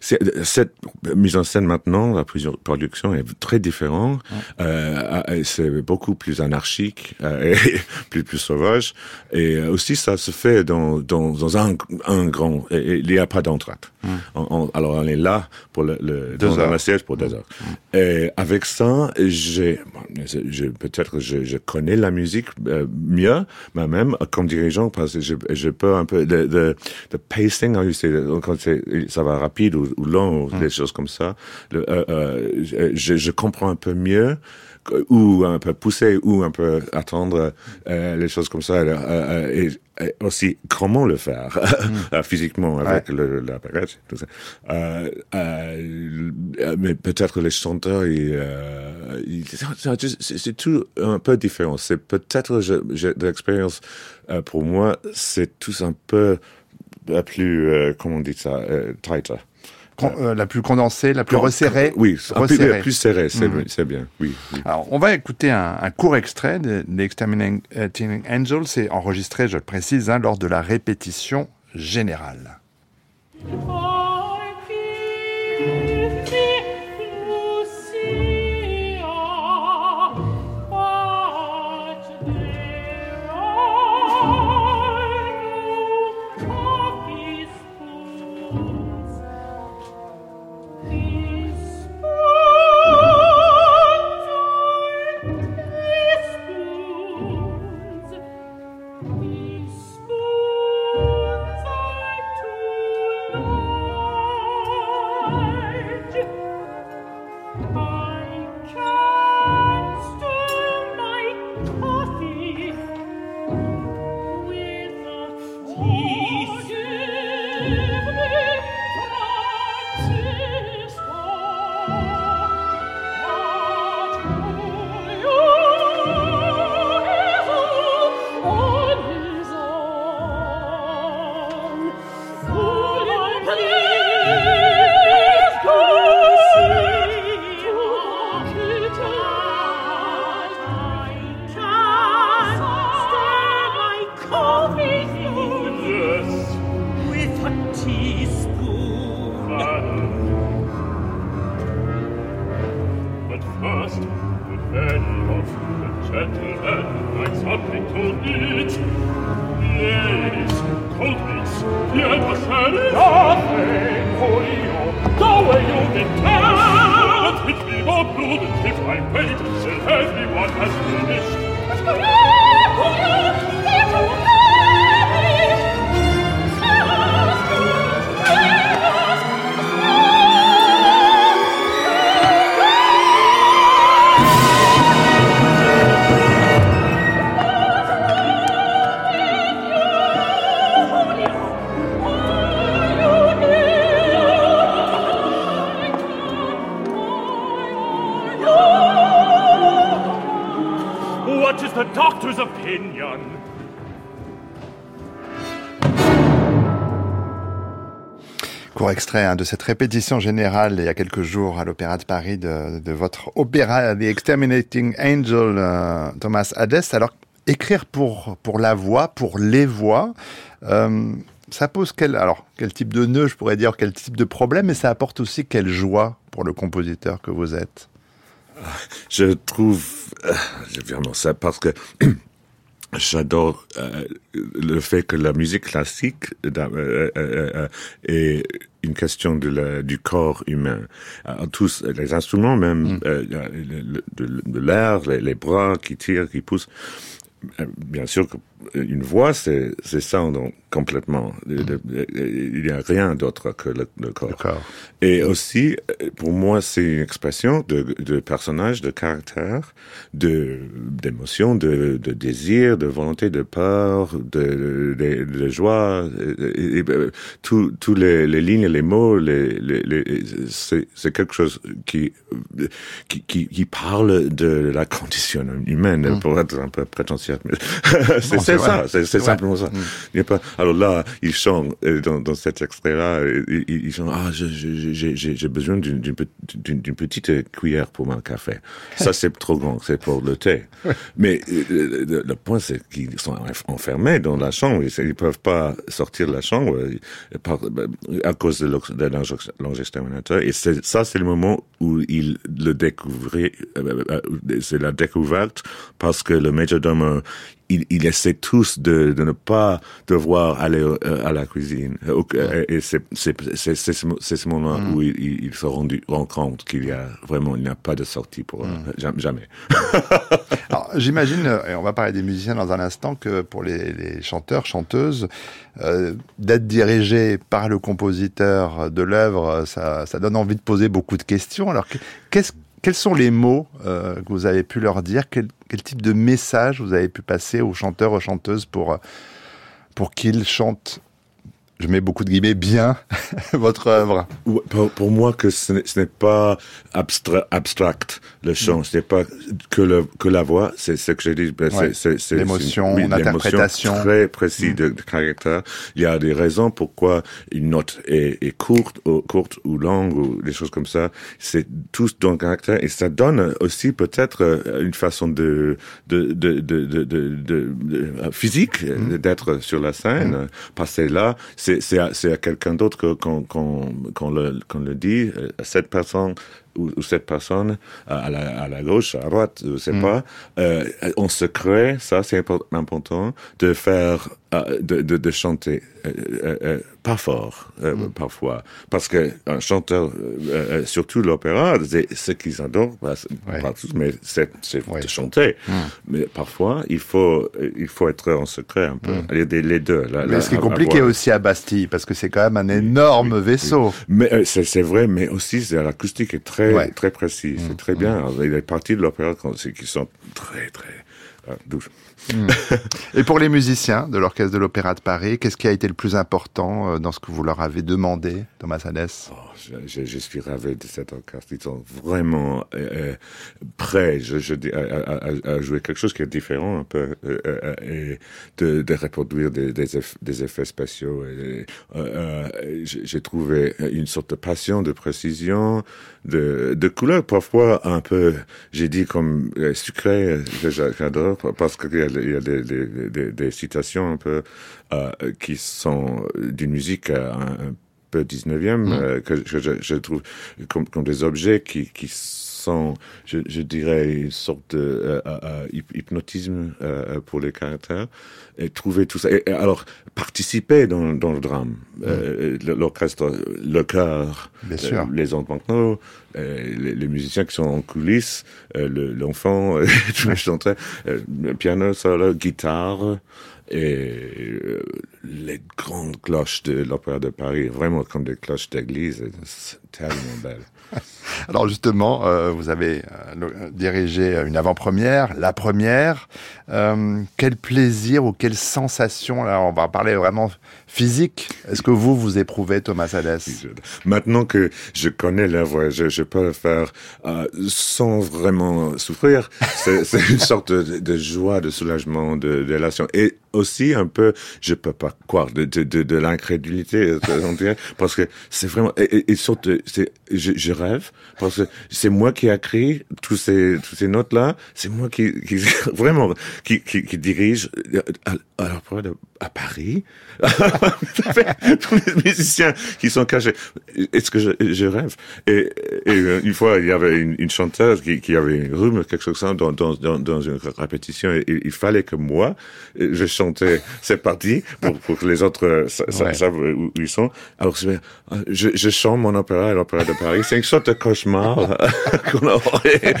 Speaker 3: c'est- cette mise en scène maintenant, la production est très différente. C'est beaucoup plus anarchique et plus plus sauvage. Et aussi, ça se fait dans dans, dans un, un grand. il n'y a pas d'entracte. On- on- alors, on est là pour le, le
Speaker 2: Deux
Speaker 3: dans
Speaker 2: heures.
Speaker 3: siège pour deux heures. Et avec ça, j'ai, bon, peut-être je, je connais la musique euh, mieux, mais même comme dirigeant, parce que je, je peux un peu de, de, de pacing, quand c'est, ça va rapide ou, ou long, ou des choses comme ça. Le, euh, euh, je, je comprends un peu mieux ou un peu pousser ou un peu attendre euh, les choses comme ça euh, euh, et aussi comment le faire euh, physiquement avec le, l'appareil tout ça. Euh, euh, mais peut-être les chanteurs ils, euh, ils- c'est, tout un peu différent. C'est peut-être j'ai de l'expérience pour moi c'est tous un peu plus comment on dit ça tighter
Speaker 2: Con- euh, La plus condensée, la plus resserrée
Speaker 3: oui
Speaker 2: resserrée.
Speaker 3: plus serré c'est,
Speaker 2: Mhm.
Speaker 3: bien oui, oui.
Speaker 2: Alors, on va écouter un, un court extrait de l'Exterminating Angel. C'est enregistré, je le précise, hein, lors de la répétition générale. Extrait hein, de cette répétition générale il y a quelques jours à l'Opéra de Paris de, votre opéra The Exterminating Angel, euh, Thomas Hades. Alors, écrire pour, pour la voix, pour les voix, euh, ça pose quel, alors, quel type de nœud, je pourrais dire, quel type de problème, mais ça apporte aussi quelle joie pour le compositeur que vous êtes?
Speaker 3: Je trouve euh, vraiment ça parce que J'adore euh, le fait que la musique classique euh, euh, euh est une question de la, du corps humain. tous les instruments, même mm. de, l'air, les, les, bras qui tirent, qui poussent. Bien sûr une voix, c'est ça donc complètement. Il n'y a rien d'autre que le, corps. Et aussi, pour moi, c'est une expression de, de, personnage, de caractère, de d'émotion, de, de, désir, de volonté, de peur, de, de, de joie. Et, les, les lignes, les mots, les, les, c'est quelque chose qui, qui, qui, qui, parle de la condition humaine, mm. pour être un peu prétentieux. c'est ça, c'est simplement ça. Mm. Pas, alors là, il chante euh, dans, dans cet extrait-là, il, il chante ah j'ai besoin d'une petite cuillère pour mon café. Ça c'est trop grand, c'est pour le thé. Mais euh, le, point c'est qu'ils sont enfermés dans la chambre, ils, ne peuvent pas sortir de la chambre euh, à cause de l'enregistrement. Et ça c'est le moment où il le découvrait, c'est la découverte parce que le majordome il, il essaie tous de, de, ne pas devoir aller euh, à la cuisine. Euh, et c'est ce moment mm. où il, il, se rend, rend compte qu'il y a vraiment, il n'y a pas de sortie pour mm. euh, jamais.
Speaker 2: Alors, j'imagine, et on va parler des musiciens dans un instant, que pour les, les chanteurs, chanteuses, euh, d'être dirigé par le compositeur de l'œuvre, ça, ça donne envie de poser beaucoup de questions. Alors, qu'est-ce quels sont les mots euh, que vous avez pu leur dire? Quel, type de message vous avez pu passer aux chanteurs, aux chanteuses pour, euh, pour qu'ils chantent? Je mets beaucoup de guillemets, bien votre œuvre
Speaker 3: pour, pour, moi, que ce n'est pas abstra abstract, le chant. Mm. Ce n'est pas que, le, que la voix, c'est ce que j'ai dit.
Speaker 2: Ben, ouais. C'est l'émotion, oui, l'interprétation.
Speaker 3: très précis mm. de, de, caractère. Il y a des raisons pourquoi une note est, est courte, ou, courte ou longue, ou des choses comme ça. C'est tout dans le caractère. Et ça donne aussi peut-être euh, une façon de, de, de, de, de, de, de physique mm. d'être sur la scène, mm. passer là c'est à, à quelqu'un d'autre qu'on le, dit. Euh, cette personne ou, ou cette personne à la, à la gauche, à la droite, je sais mm. pas, euh, on se crée, ça c'est important, de faire, euh, de, de, de, chanter, euh, euh, euh pas fort mm. parfois, parce que un chanteur, surtout l'opéra, ce qu'ils adorent, ouais. pas tous, mais c'est ouais. de chanter. Mm. Mais parfois, il faut, il faut être en secret un peu. Les, les, deux.
Speaker 2: Mais ce qui est compliqué aussi à Bastille, parce que c'est quand même un énorme oui, vaisseau.
Speaker 3: Oui. Mais c'est vrai, mais aussi l'acoustique est très ouais. très précis, c'est mmh. très bien. Il y a des parties de l'opéra qui sont très très euh, douces.
Speaker 2: Mmh. Et pour les musiciens de l'Orchestre de l'Opéra de Paris, qu'est-ce qui a été le plus important euh, dans ce que vous leur avez demandé, Thomas Hadès
Speaker 3: oh, je, je, suis ravi de cet orchestre. Ils sont vraiment euh, euh prêts je, je, à, à, à, jouer quelque chose qui est différent un peu euh, et de, de reproduire des, des, effets, des effets spéciaux. J'ai trouvé une sorte de passion, de précision, de, de couleur, parfois un peu, j'ai dit comme sucré, j'adore, parce qu'il y a, il y a des, des, des, des, citations un peu euh, qui sont d'une musique un, un peu 19e, mmh. euh, que, que je, je, trouve comme, comme des objets qui, qui façon, je, je dirais, une sorte de hypnotisme pour les caractères et trouver tout ça. Et, alors, participer dans, dans le drame, mm. l'orchestre, le chœur, les ondes les, les, musiciens qui sont en coulisses, l'enfant, tous les chanteurs, piano, solo, guitare et euh, les grandes cloches de l'Opéra de Paris, vraiment comme des cloches d'église, c'est tellement belle.
Speaker 2: Alors justement, euh, vous avez euh, dirigé une avant-première, la première. Quel plaisir ou quelle sensation, là on va parler vraiment physique, est-ce que vous, vous éprouvez Thomas Hadès?
Speaker 3: Maintenant que je connais l'œuvre, je, je peux le faire euh, sans vraiment souffrir. C'est une sorte de, de, joie, de soulagement, de, de Et aussi un peu, je peux pas croire, de, de, de, de l'incrédulité, parce que c'est vraiment... Et, et surtout, je, je rêve, parce que c'est moi qui écrit tous ces, tous ces notes-là, c'est moi qui, qui vraiment qui, qui, qui dirige euh, à, à, à Paris. Tous les musiciens qui sont cachés. Est-ce que je, je rêve? Et, et, une fois, il y avait une, une chanteuse qui, qui, avait une rhume, quelque chose comme ça, dans, dans, dans, dans une répétition. Et, il fallait que moi, je chantais cette partie pour, pour que les autres savent où ils sont. Alors, je, je chante mon opéra l'Opéra de Paris. C'est une sorte de cauchemar qu'on aurait.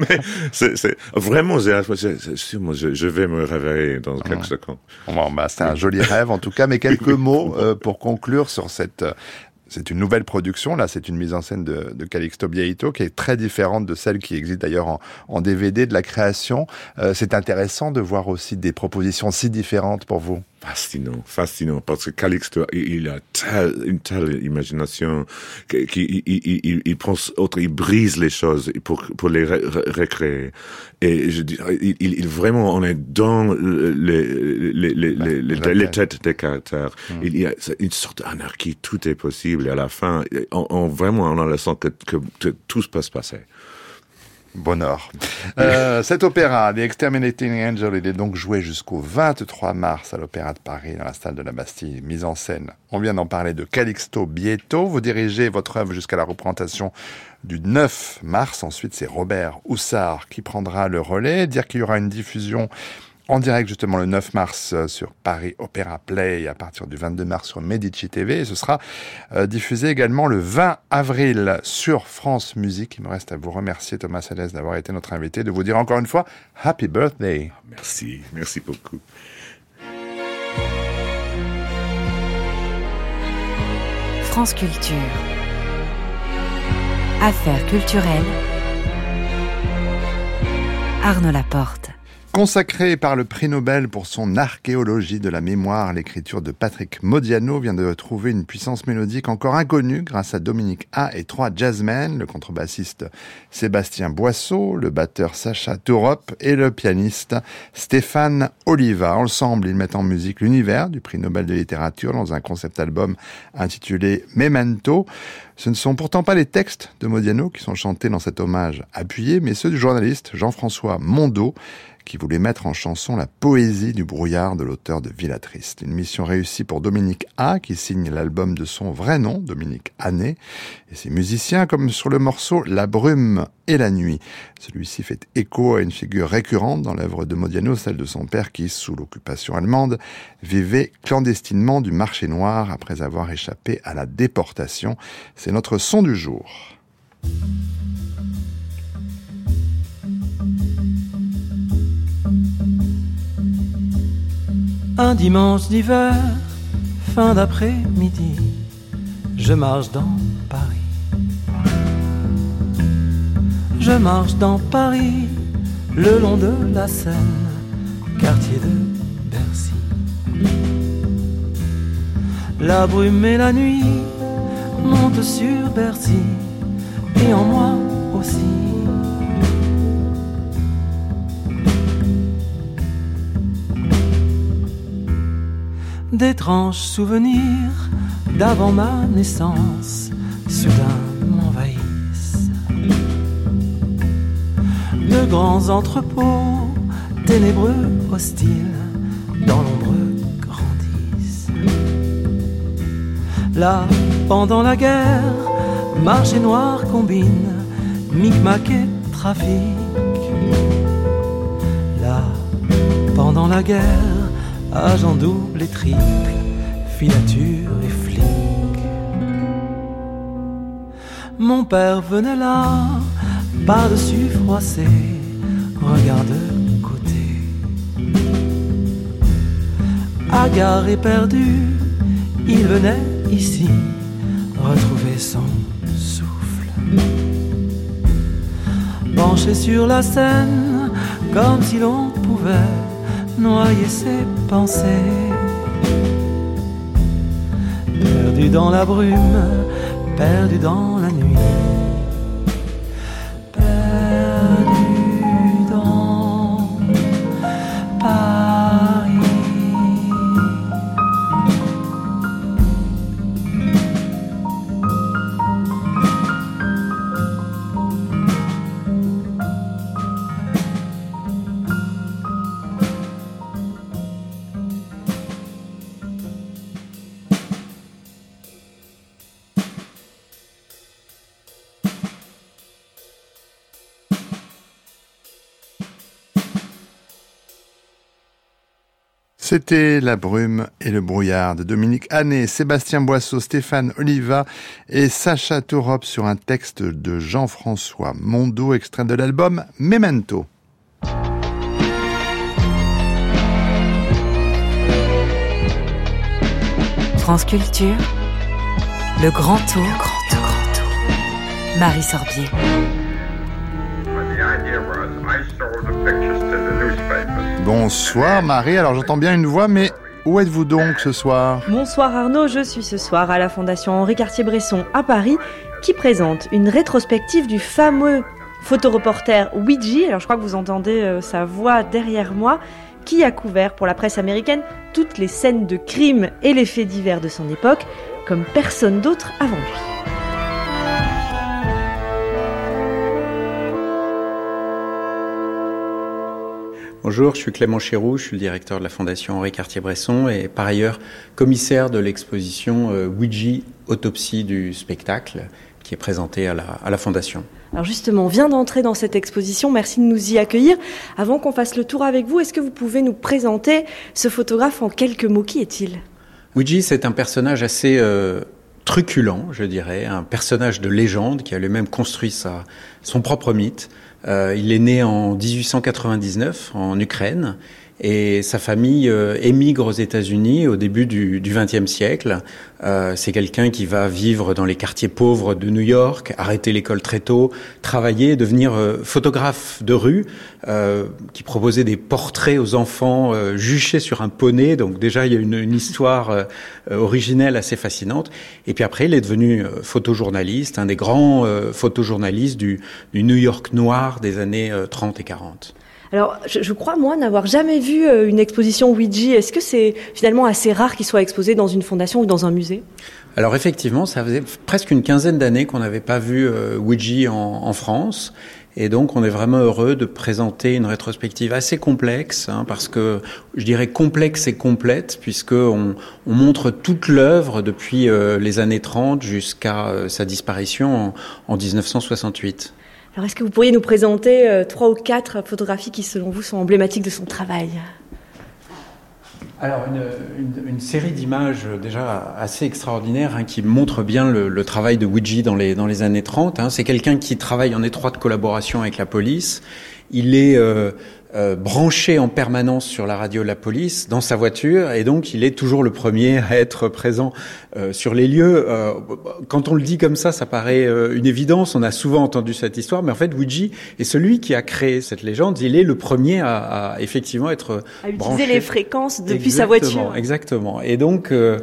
Speaker 3: Mais c'est vraiment, je, je vais me réveiller dans quelques secondes.
Speaker 2: Bon, bah, c'est un joli rêve en tout cas, mais quelques mots euh, pour conclure sur cette c'est une nouvelle production. Là, c'est une mise en scène de, de, Calixto Bieito qui est très différente de celle qui existe d'ailleurs en, en, DVD de la création. Euh, c'est intéressant de voir aussi des propositions si différentes pour vous
Speaker 3: fascinant, fascinant, parce que Calixte, il, a une telle imagination qu'il il, il, pense autre, il brise les choses pour, pour les recréer. Et je dis, il, vraiment, on est dans les, les, les, les, têtes des caractères. Hmm. Il y a une sorte d'anarchie, tout est possible. Et à la fin, on, vraiment, on a l'impression que, que, que tout peut se passer.
Speaker 2: Bonheur. Euh, cet opéra, The Exterminating Angel, il est donc joué jusqu'au 23 mars à l'Opéra de Paris, dans la salle de la Bastille. Mise en scène, on vient d'en parler, de Calixto Bieto. Vous dirigez votre œuvre jusqu'à la représentation du 9 mars. Ensuite, c'est Robert Houssard qui prendra le relais. Dire qu'il y aura une diffusion en direct justement le 9 mars euh, sur Paris Opéra Play à partir du 22 mars sur Medici TV et ce sera euh, diffusé également le 20 avril sur France Musique. Il me reste à vous remercier Thomas Salès d'avoir été notre invité, de vous dire encore une fois Happy Birthday.
Speaker 3: Merci, merci beaucoup.
Speaker 1: France Culture. Affaires culturelles. Arnaud Laporte.
Speaker 2: Consacré par le prix Nobel pour son archéologie de la mémoire, l'écriture de Patrick Modiano vient de trouver une puissance mélodique encore inconnue grâce à Dominique A et trois jazzmen, le contrebassiste Sébastien Boisseau, le batteur Sacha Tourop et le pianiste Stéphane Oliva. Ensemble, ils mettent en musique l'univers du prix Nobel de littérature dans un concept album intitulé Memento. Ce ne sont pourtant pas les textes de Modiano qui sont chantés dans cet hommage appuyé, mais ceux du journaliste Jean-François Mondeau, qui voulait mettre en chanson la poésie du brouillard de l'auteur de Villatriste. Une mission réussie pour Dominique A, qui signe l'album de son vrai nom, Dominique Anné, et ses musiciens, comme sur le morceau La brume et la nuit. Celui-ci fait écho à une figure récurrente dans l'œuvre de Modiano, celle de son père qui, sous l'occupation allemande, vivait clandestinement du marché noir après avoir échappé à la déportation. C'est notre son du jour.
Speaker 8: Un dimanche d'hiver, fin d'après-midi, je marche dans Paris. Je marche dans Paris, le long de la Seine, quartier de Bercy. La brume et la nuit montent sur Bercy, et en moi aussi. D'étranges souvenirs d'avant ma naissance soudain m'envahissent. De grands entrepôts ténébreux, hostiles, dans l'ombre grandissent. Là, pendant la guerre, marché noir combine micmac et trafic. Là, pendant la guerre, agent double et triple, filature et flic. Mon père venait là, par-dessus froissé, regarde côté. Hagard et perdu, il venait ici retrouver son souffle. Penché sur la scène, comme si l'on pouvait noyer ses pensées. Perdu dans la brume, perdu dans
Speaker 2: C'était La brume et le brouillard de Dominique Hannet, Sébastien Boisseau, Stéphane Oliva et Sacha Tourop sur un texte de Jean-François Mondo, extrait de l'album Memento.
Speaker 1: France Culture, le grand le grand tour. Marie Sorbier.
Speaker 2: Bonsoir Marie, alors j'entends bien une voix, mais où êtes-vous donc ce soir?
Speaker 9: Bonsoir Arnaud, je suis ce soir à la Fondation Henri Cartier-Bresson à Paris qui présente une rétrospective du fameux photoreporter Ouija, alors je crois que vous entendez euh, sa voix derrière moi, qui a couvert pour la presse américaine toutes les scènes de crime et les faits divers de son époque, comme personne d'autre avant lui.
Speaker 10: Bonjour, je suis Clément Chéroux, je suis le directeur de la Fondation Henri Cartier-Bresson et par ailleurs commissaire de l'exposition euh, Ouija Autopsie du spectacle qui est présentée à la, à la Fondation.
Speaker 9: Alors justement, on vient d'entrer dans cette exposition, merci de nous y accueillir. Avant qu'on fasse le tour avec vous, est-ce que vous pouvez nous présenter ce photographe en quelques mots Qui est-il?
Speaker 10: Ouija, c'est un personnage assez euh, truculent, je dirais, un personnage de légende qui a lui-même construit sa, son propre mythe. Euh, il est né en 1899 en Ukraine et sa famille euh, émigre aux États-Unis au début du XXe siècle. Euh, c'est quelqu'un qui va vivre dans les quartiers pauvres de New York, arrêter l'école très tôt, travailler, devenir euh, photographe de rue, euh, qui proposait des portraits aux enfants euh, juchés sur un poney. Donc déjà, il y a une, une histoire originelle assez fascinante. Et puis après, il est devenu photojournaliste, un des grands photojournalistes du, du New York noir des années 30 et 40.
Speaker 9: Alors, je, crois, moi, n'avoir jamais vu euh, une exposition Ouija. Est-ce que c'est finalement assez rare qu'il soit exposé dans une fondation ou dans un musée?
Speaker 10: Alors effectivement, ça faisait presque une quinzaine d'années qu'on n'avait pas vu euh, Ouija en, France. Et donc, on est vraiment heureux de présenter une rétrospective assez complexe, hein, parce que je dirais complexe et complète, puisque on, on montre toute l'œuvre depuis euh, les années 30 jusqu'à euh, sa disparition en 1968.
Speaker 9: Alors, est-ce que vous pourriez nous présenter euh, trois ou quatre photographies qui, selon vous, sont emblématiques de son travail?
Speaker 10: Alors, une, série d'images déjà assez extraordinaires hein, qui montre bien le, travail de Ouija dans les, dans les années 30. Hein. C'est quelqu'un qui travaille en étroite collaboration avec la police. Il est euh, euh, branché en permanence sur la radio de la police dans sa voiture et donc il est toujours le premier à être présent euh, sur les lieux. Euh, quand on le dit comme ça, ça paraît euh, une évidence. On a souvent entendu cette histoire, mais en fait, Ouija est celui qui a créé cette légende. Il est le premier à, à effectivement être
Speaker 9: à utiliser les fréquences depuis
Speaker 10: exactement,
Speaker 9: sa voiture.
Speaker 10: Exactement. Et donc euh,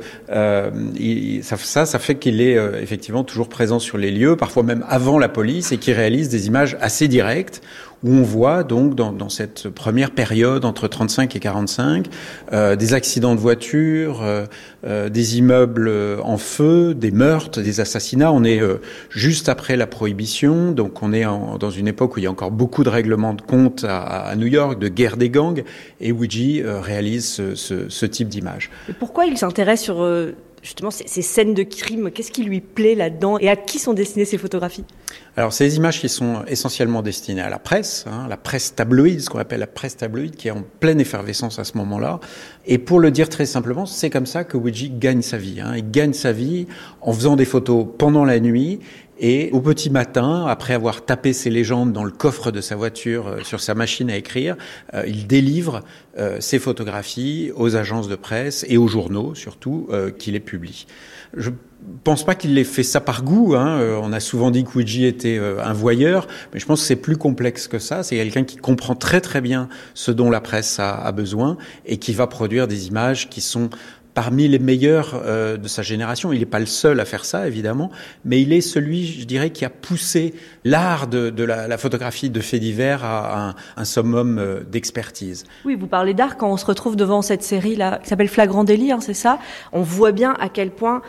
Speaker 10: il, ça, ça, ça fait qu'il est effectivement toujours présent sur les lieux, parfois même avant la police, et qui réalise des images assez directes où on voit donc dans, dans, cette première période entre 35 et 45 euh, des accidents de voiture, euh, euh, des immeubles en feu, des meurtres, des assassinats. On est juste après la prohibition, donc on est en, dans une époque où il y a encore beaucoup de règlements de compte à, à New York, de guerre des gangs, et Ouija réalise ce, ce, ce type d'image.
Speaker 9: Pourquoi il s'intéresse sur justement ces, scènes de crime Qu'est-ce qui lui plaît là-dedans et à qui sont destinées ces photographies?
Speaker 10: Alors, ces images qui sont essentiellement destinées à la presse, hein, la presse tabloïde, ce qu'on appelle la presse tabloïde, qui est en pleine effervescence à ce moment-là. Et pour le dire très simplement, c'est comme ça que Ouija gagne sa vie. Hein. Il gagne sa vie en faisant des photos pendant la nuit et au petit matin, après avoir tapé ses légendes dans le coffre de sa voiture euh, sur sa machine à écrire, euh, il délivre euh, ses photographies aux agences de presse et aux journaux surtout euh, qui les publient. Je pense pas qu'il ait fait ça par goût. Hein. Euh, On a souvent dit que était un voyeur, mais je pense que c'est plus complexe que ça. C'est quelqu'un qui comprend très très bien ce dont la presse a, a besoin et qui va produire des images qui sont parmi les meilleurs euh, de sa génération. Il n'est pas le seul à faire ça, évidemment, mais il est celui, je dirais, qui a poussé l'art de, la photographie de faits divers à un, un summum euh, d'expertise.
Speaker 9: Oui, vous parlez d'art quand on se retrouve devant cette série-là, qui s'appelle Flagrant délit, hein, c'est ça? On voit bien à quel point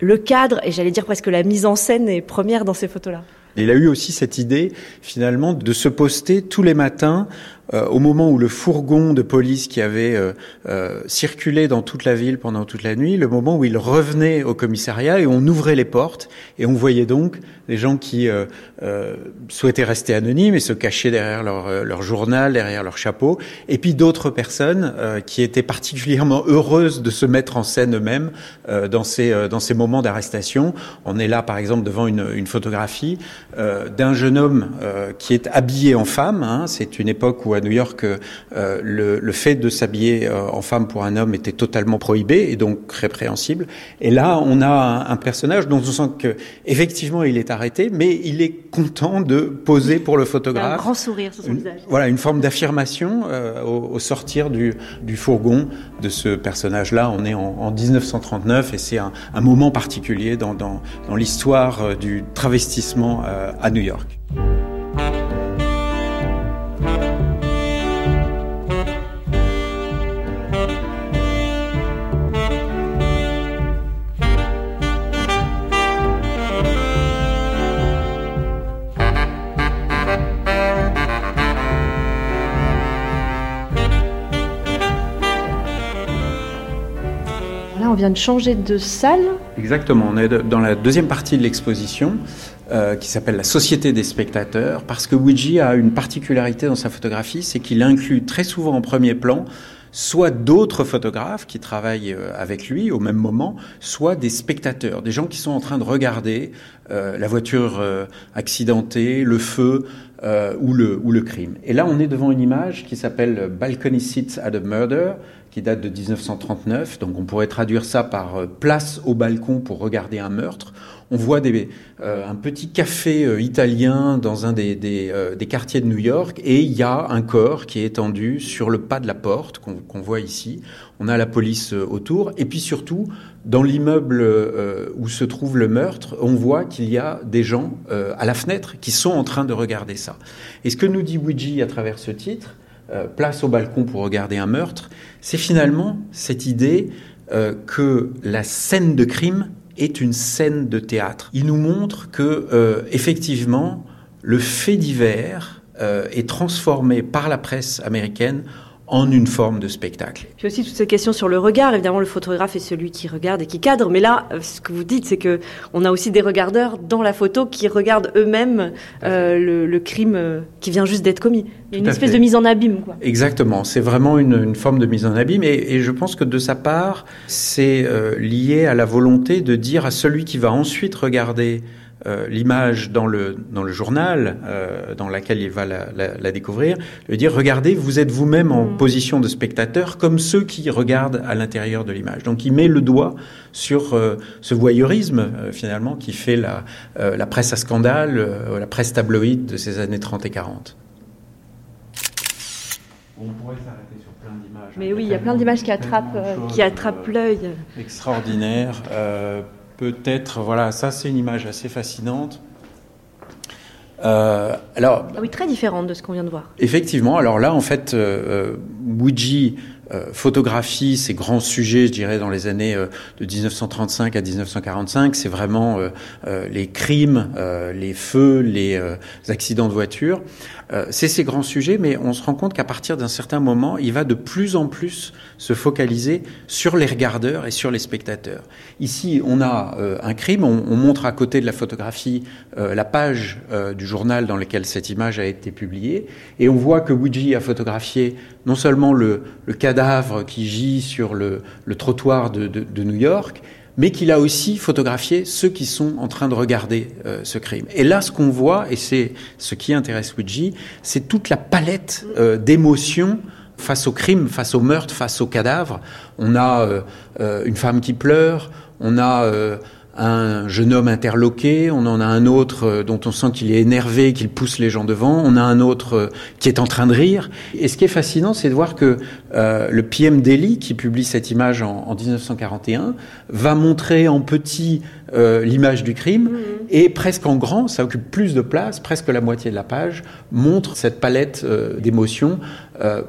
Speaker 9: le cadre, et j'allais dire presque la mise en scène, est première dans ces photos-là.
Speaker 10: Il a eu aussi cette idée, finalement, de se poster tous les matins euh, au moment où le fourgon de police qui avait euh, euh, circulé dans toute la ville pendant toute la nuit, le moment où il revenait au commissariat et on ouvrait les portes et on voyait donc des gens qui euh, euh, souhaitaient rester anonymes et se cachaient derrière leur, leur journal, derrière leur chapeau, et puis d'autres personnes qui étaient particulièrement heureuses de se mettre en scène eux-mêmes dans ces dans ces moments d'arrestation. On est là, par exemple, devant une, une photographie euh, d'un jeune homme euh, qui est habillé en femme. Hein. C'est une époque où à New York, euh, le, le, fait de s'habiller en femme pour un homme était totalement prohibé et donc répréhensible. Et là, on a un, un, personnage dont on sent que effectivement il est arrêté, mais il est content de poser pour le photographe.
Speaker 9: Un grand sourire sur son visage.
Speaker 10: Voilà, une forme d'affirmation au, au, sortir du, du, fourgon de ce personnage-là. On est en, en 1939 et c'est un, un, moment particulier dans, dans, dans l'histoire du travestissement à New York.
Speaker 9: On vient de changer de salle.
Speaker 10: Exactement, on est dans la deuxième partie de l'exposition euh, qui s'appelle la Société des spectateurs, parce que Ouija a une particularité dans sa photographie, c'est qu'il inclut très souvent en premier plan soit d'autres photographes qui travaillent euh, avec lui au même moment, soit des spectateurs, des gens qui sont en train de regarder euh, la voiture accidentée, le feu ou, le, ou le crime. Et là, on est devant une image qui s'appelle Balcony Seats at a Murder, qui date de 1939. Donc on pourrait traduire ça par place au balcon pour regarder un meurtre. On voit euh, un petit café euh, italien dans un euh, des, quartiers de New York et il y a un corps qui est étendu sur le pas de la porte qu'on qu voit ici. On a la police autour et puis surtout dans l'immeuble où se trouve le meurtre, on voit qu'il y a des gens à la fenêtre qui sont en train de regarder ça. Et ce que nous dit Ouija à travers ce titre, place au balcon pour regarder un meurtre, c'est finalement cette idée que la scène de crime est une scène de théâtre. Il nous montre que, euh, effectivement, le fait divers euh, est transformé par la presse américaine en une forme de spectacle.
Speaker 9: Puis aussi toute cette question sur le regard. Évidemment, le photographe est celui qui regarde et qui cadre. Mais là, ce que vous dites, c'est que on a aussi des regardeurs dans la photo qui regardent eux-mêmes euh, le, le, crime euh, qui vient juste d'être commis. Il y a une espèce fait. de mise en abîme. Quoi.
Speaker 10: Exactement. C'est vraiment une, une, forme de mise en abîme. Et, et je pense que de sa part, c'est euh, lié à la volonté de dire à celui qui va ensuite regarder euh, l'image dans le, dans le journal euh, dans laquelle il va la, la, la, découvrir, lui dire regardez, vous êtes vous-même en mmh. position de spectateur comme ceux qui regardent à l'intérieur de l'image. Donc il met le doigt sur euh, ce voyeurisme euh, finalement qui fait la, euh, la presse à scandale, la presse tabloïde de ces années 30 et 40.
Speaker 9: On pourrait s'arrêter sur plein d'images. Mais oui, il y a plein d'images qui attrapent, qui attrapent l'œil.
Speaker 10: Extraordinaire peut-être, voilà, ça c'est une image assez fascinante.
Speaker 9: Euh, alors, ah oui, très différente de ce qu'on vient de voir.
Speaker 10: Effectivement, alors là, en fait, euh, Ouija photographie ces grands sujets, je dirais, dans les années de 1935 à 1945. C'est vraiment les crimes, les feux, les accidents de voiture. c'est ces grands sujets, mais on se rend compte qu'à partir d'un certain moment, il va de plus en plus se focaliser sur les regardeurs et sur les spectateurs. Ici, on a un crime, on, on, montre à côté de la photographie la page du journal dans lequel cette image a été publiée, et on voit que Ouija a photographié non seulement le, cadavre qui gît sur le, trottoir de, New York, mais qu'il a aussi photographié ceux qui sont en train de regarder euh, ce crime. Et là, ce qu'on voit, et c'est ce qui intéresse Ouija, c'est toute la palette euh, d'émotions face au crime, face au meurtre, face au cadavre. On a euh, une femme qui pleure, on a un jeune homme interloqué, on en a un autre euh, dont on sent qu'il est énervé, qu'il pousse les gens devant, on a un autre euh, qui est en train de rire. Et ce qui est fascinant, c'est de voir que euh, le PM Daily, qui publie cette image en, 1941, va montrer en petit l'image du crime mmh. et presque en grand, ça occupe plus de place, presque la moitié de la page, montre cette palette d'émotions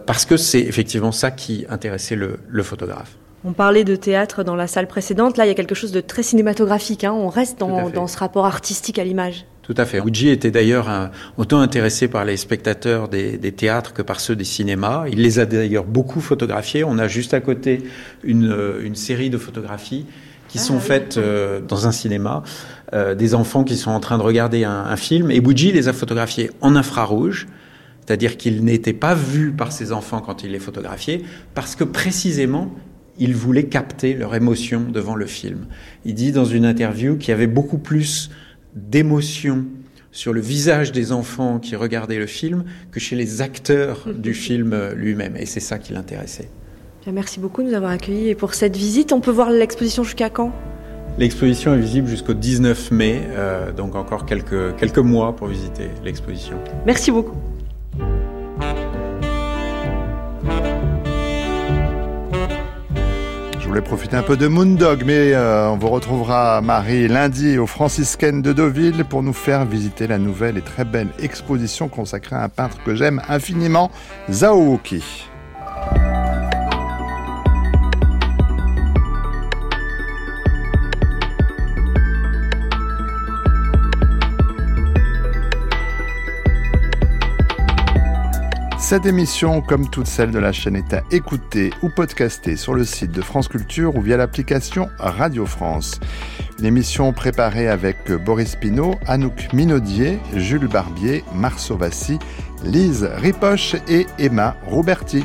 Speaker 10: parce que c'est effectivement ça qui intéressait le photographe.
Speaker 9: On parlait de théâtre dans la salle précédente. Là, il y a quelque chose de très cinématographique. Hein. On reste dans, ce rapport artistique à l'image.
Speaker 10: Tout à fait. Uji était d'ailleurs autant intéressé par les spectateurs des, théâtres que par ceux des cinémas. Il les a d'ailleurs beaucoup photographiés. On a juste à côté une, euh, série de photographies qui ah sont faites euh, dans un cinéma, euh, des enfants qui sont en train de regarder un, film. Et Bouji les a photographiés en infrarouge, c'est-à-dire qu'il n'était pas vu par ses enfants quand il les photographiait, parce que précisément, il voulait capter leur émotion devant le film. Il dit dans une interview qu'il y avait beaucoup plus d'émotion sur le visage des enfants qui regardaient le film que chez les acteurs du film lui-même. Et c'est ça qui l'intéressait.
Speaker 9: merci beaucoup de nous avoir accueillis. Et pour cette visite, on peut voir l'exposition jusqu'à quand?
Speaker 10: L'exposition est visible jusqu'au 19 mai, euh, donc encore quelques, quelques mois pour visiter l'exposition.
Speaker 9: Merci beaucoup.
Speaker 2: Voulais profiter un peu de Moondog, mais euh, on vous retrouvera, Marie, lundi au Franciscaine de Deauville pour nous faire visiter la nouvelle et très belle exposition consacrée à un peintre que j'aime infiniment, Zhao Cette émission, comme toutes celles de la chaîne, est à écouter ou podcaster sur le site de France Culture ou via l'application Radio France. Une émission préparée avec Boris Pinault, Anouk Minaudier, Jules Barbier, Marceau Vassy, Lise Ripoche et Emma Roberti.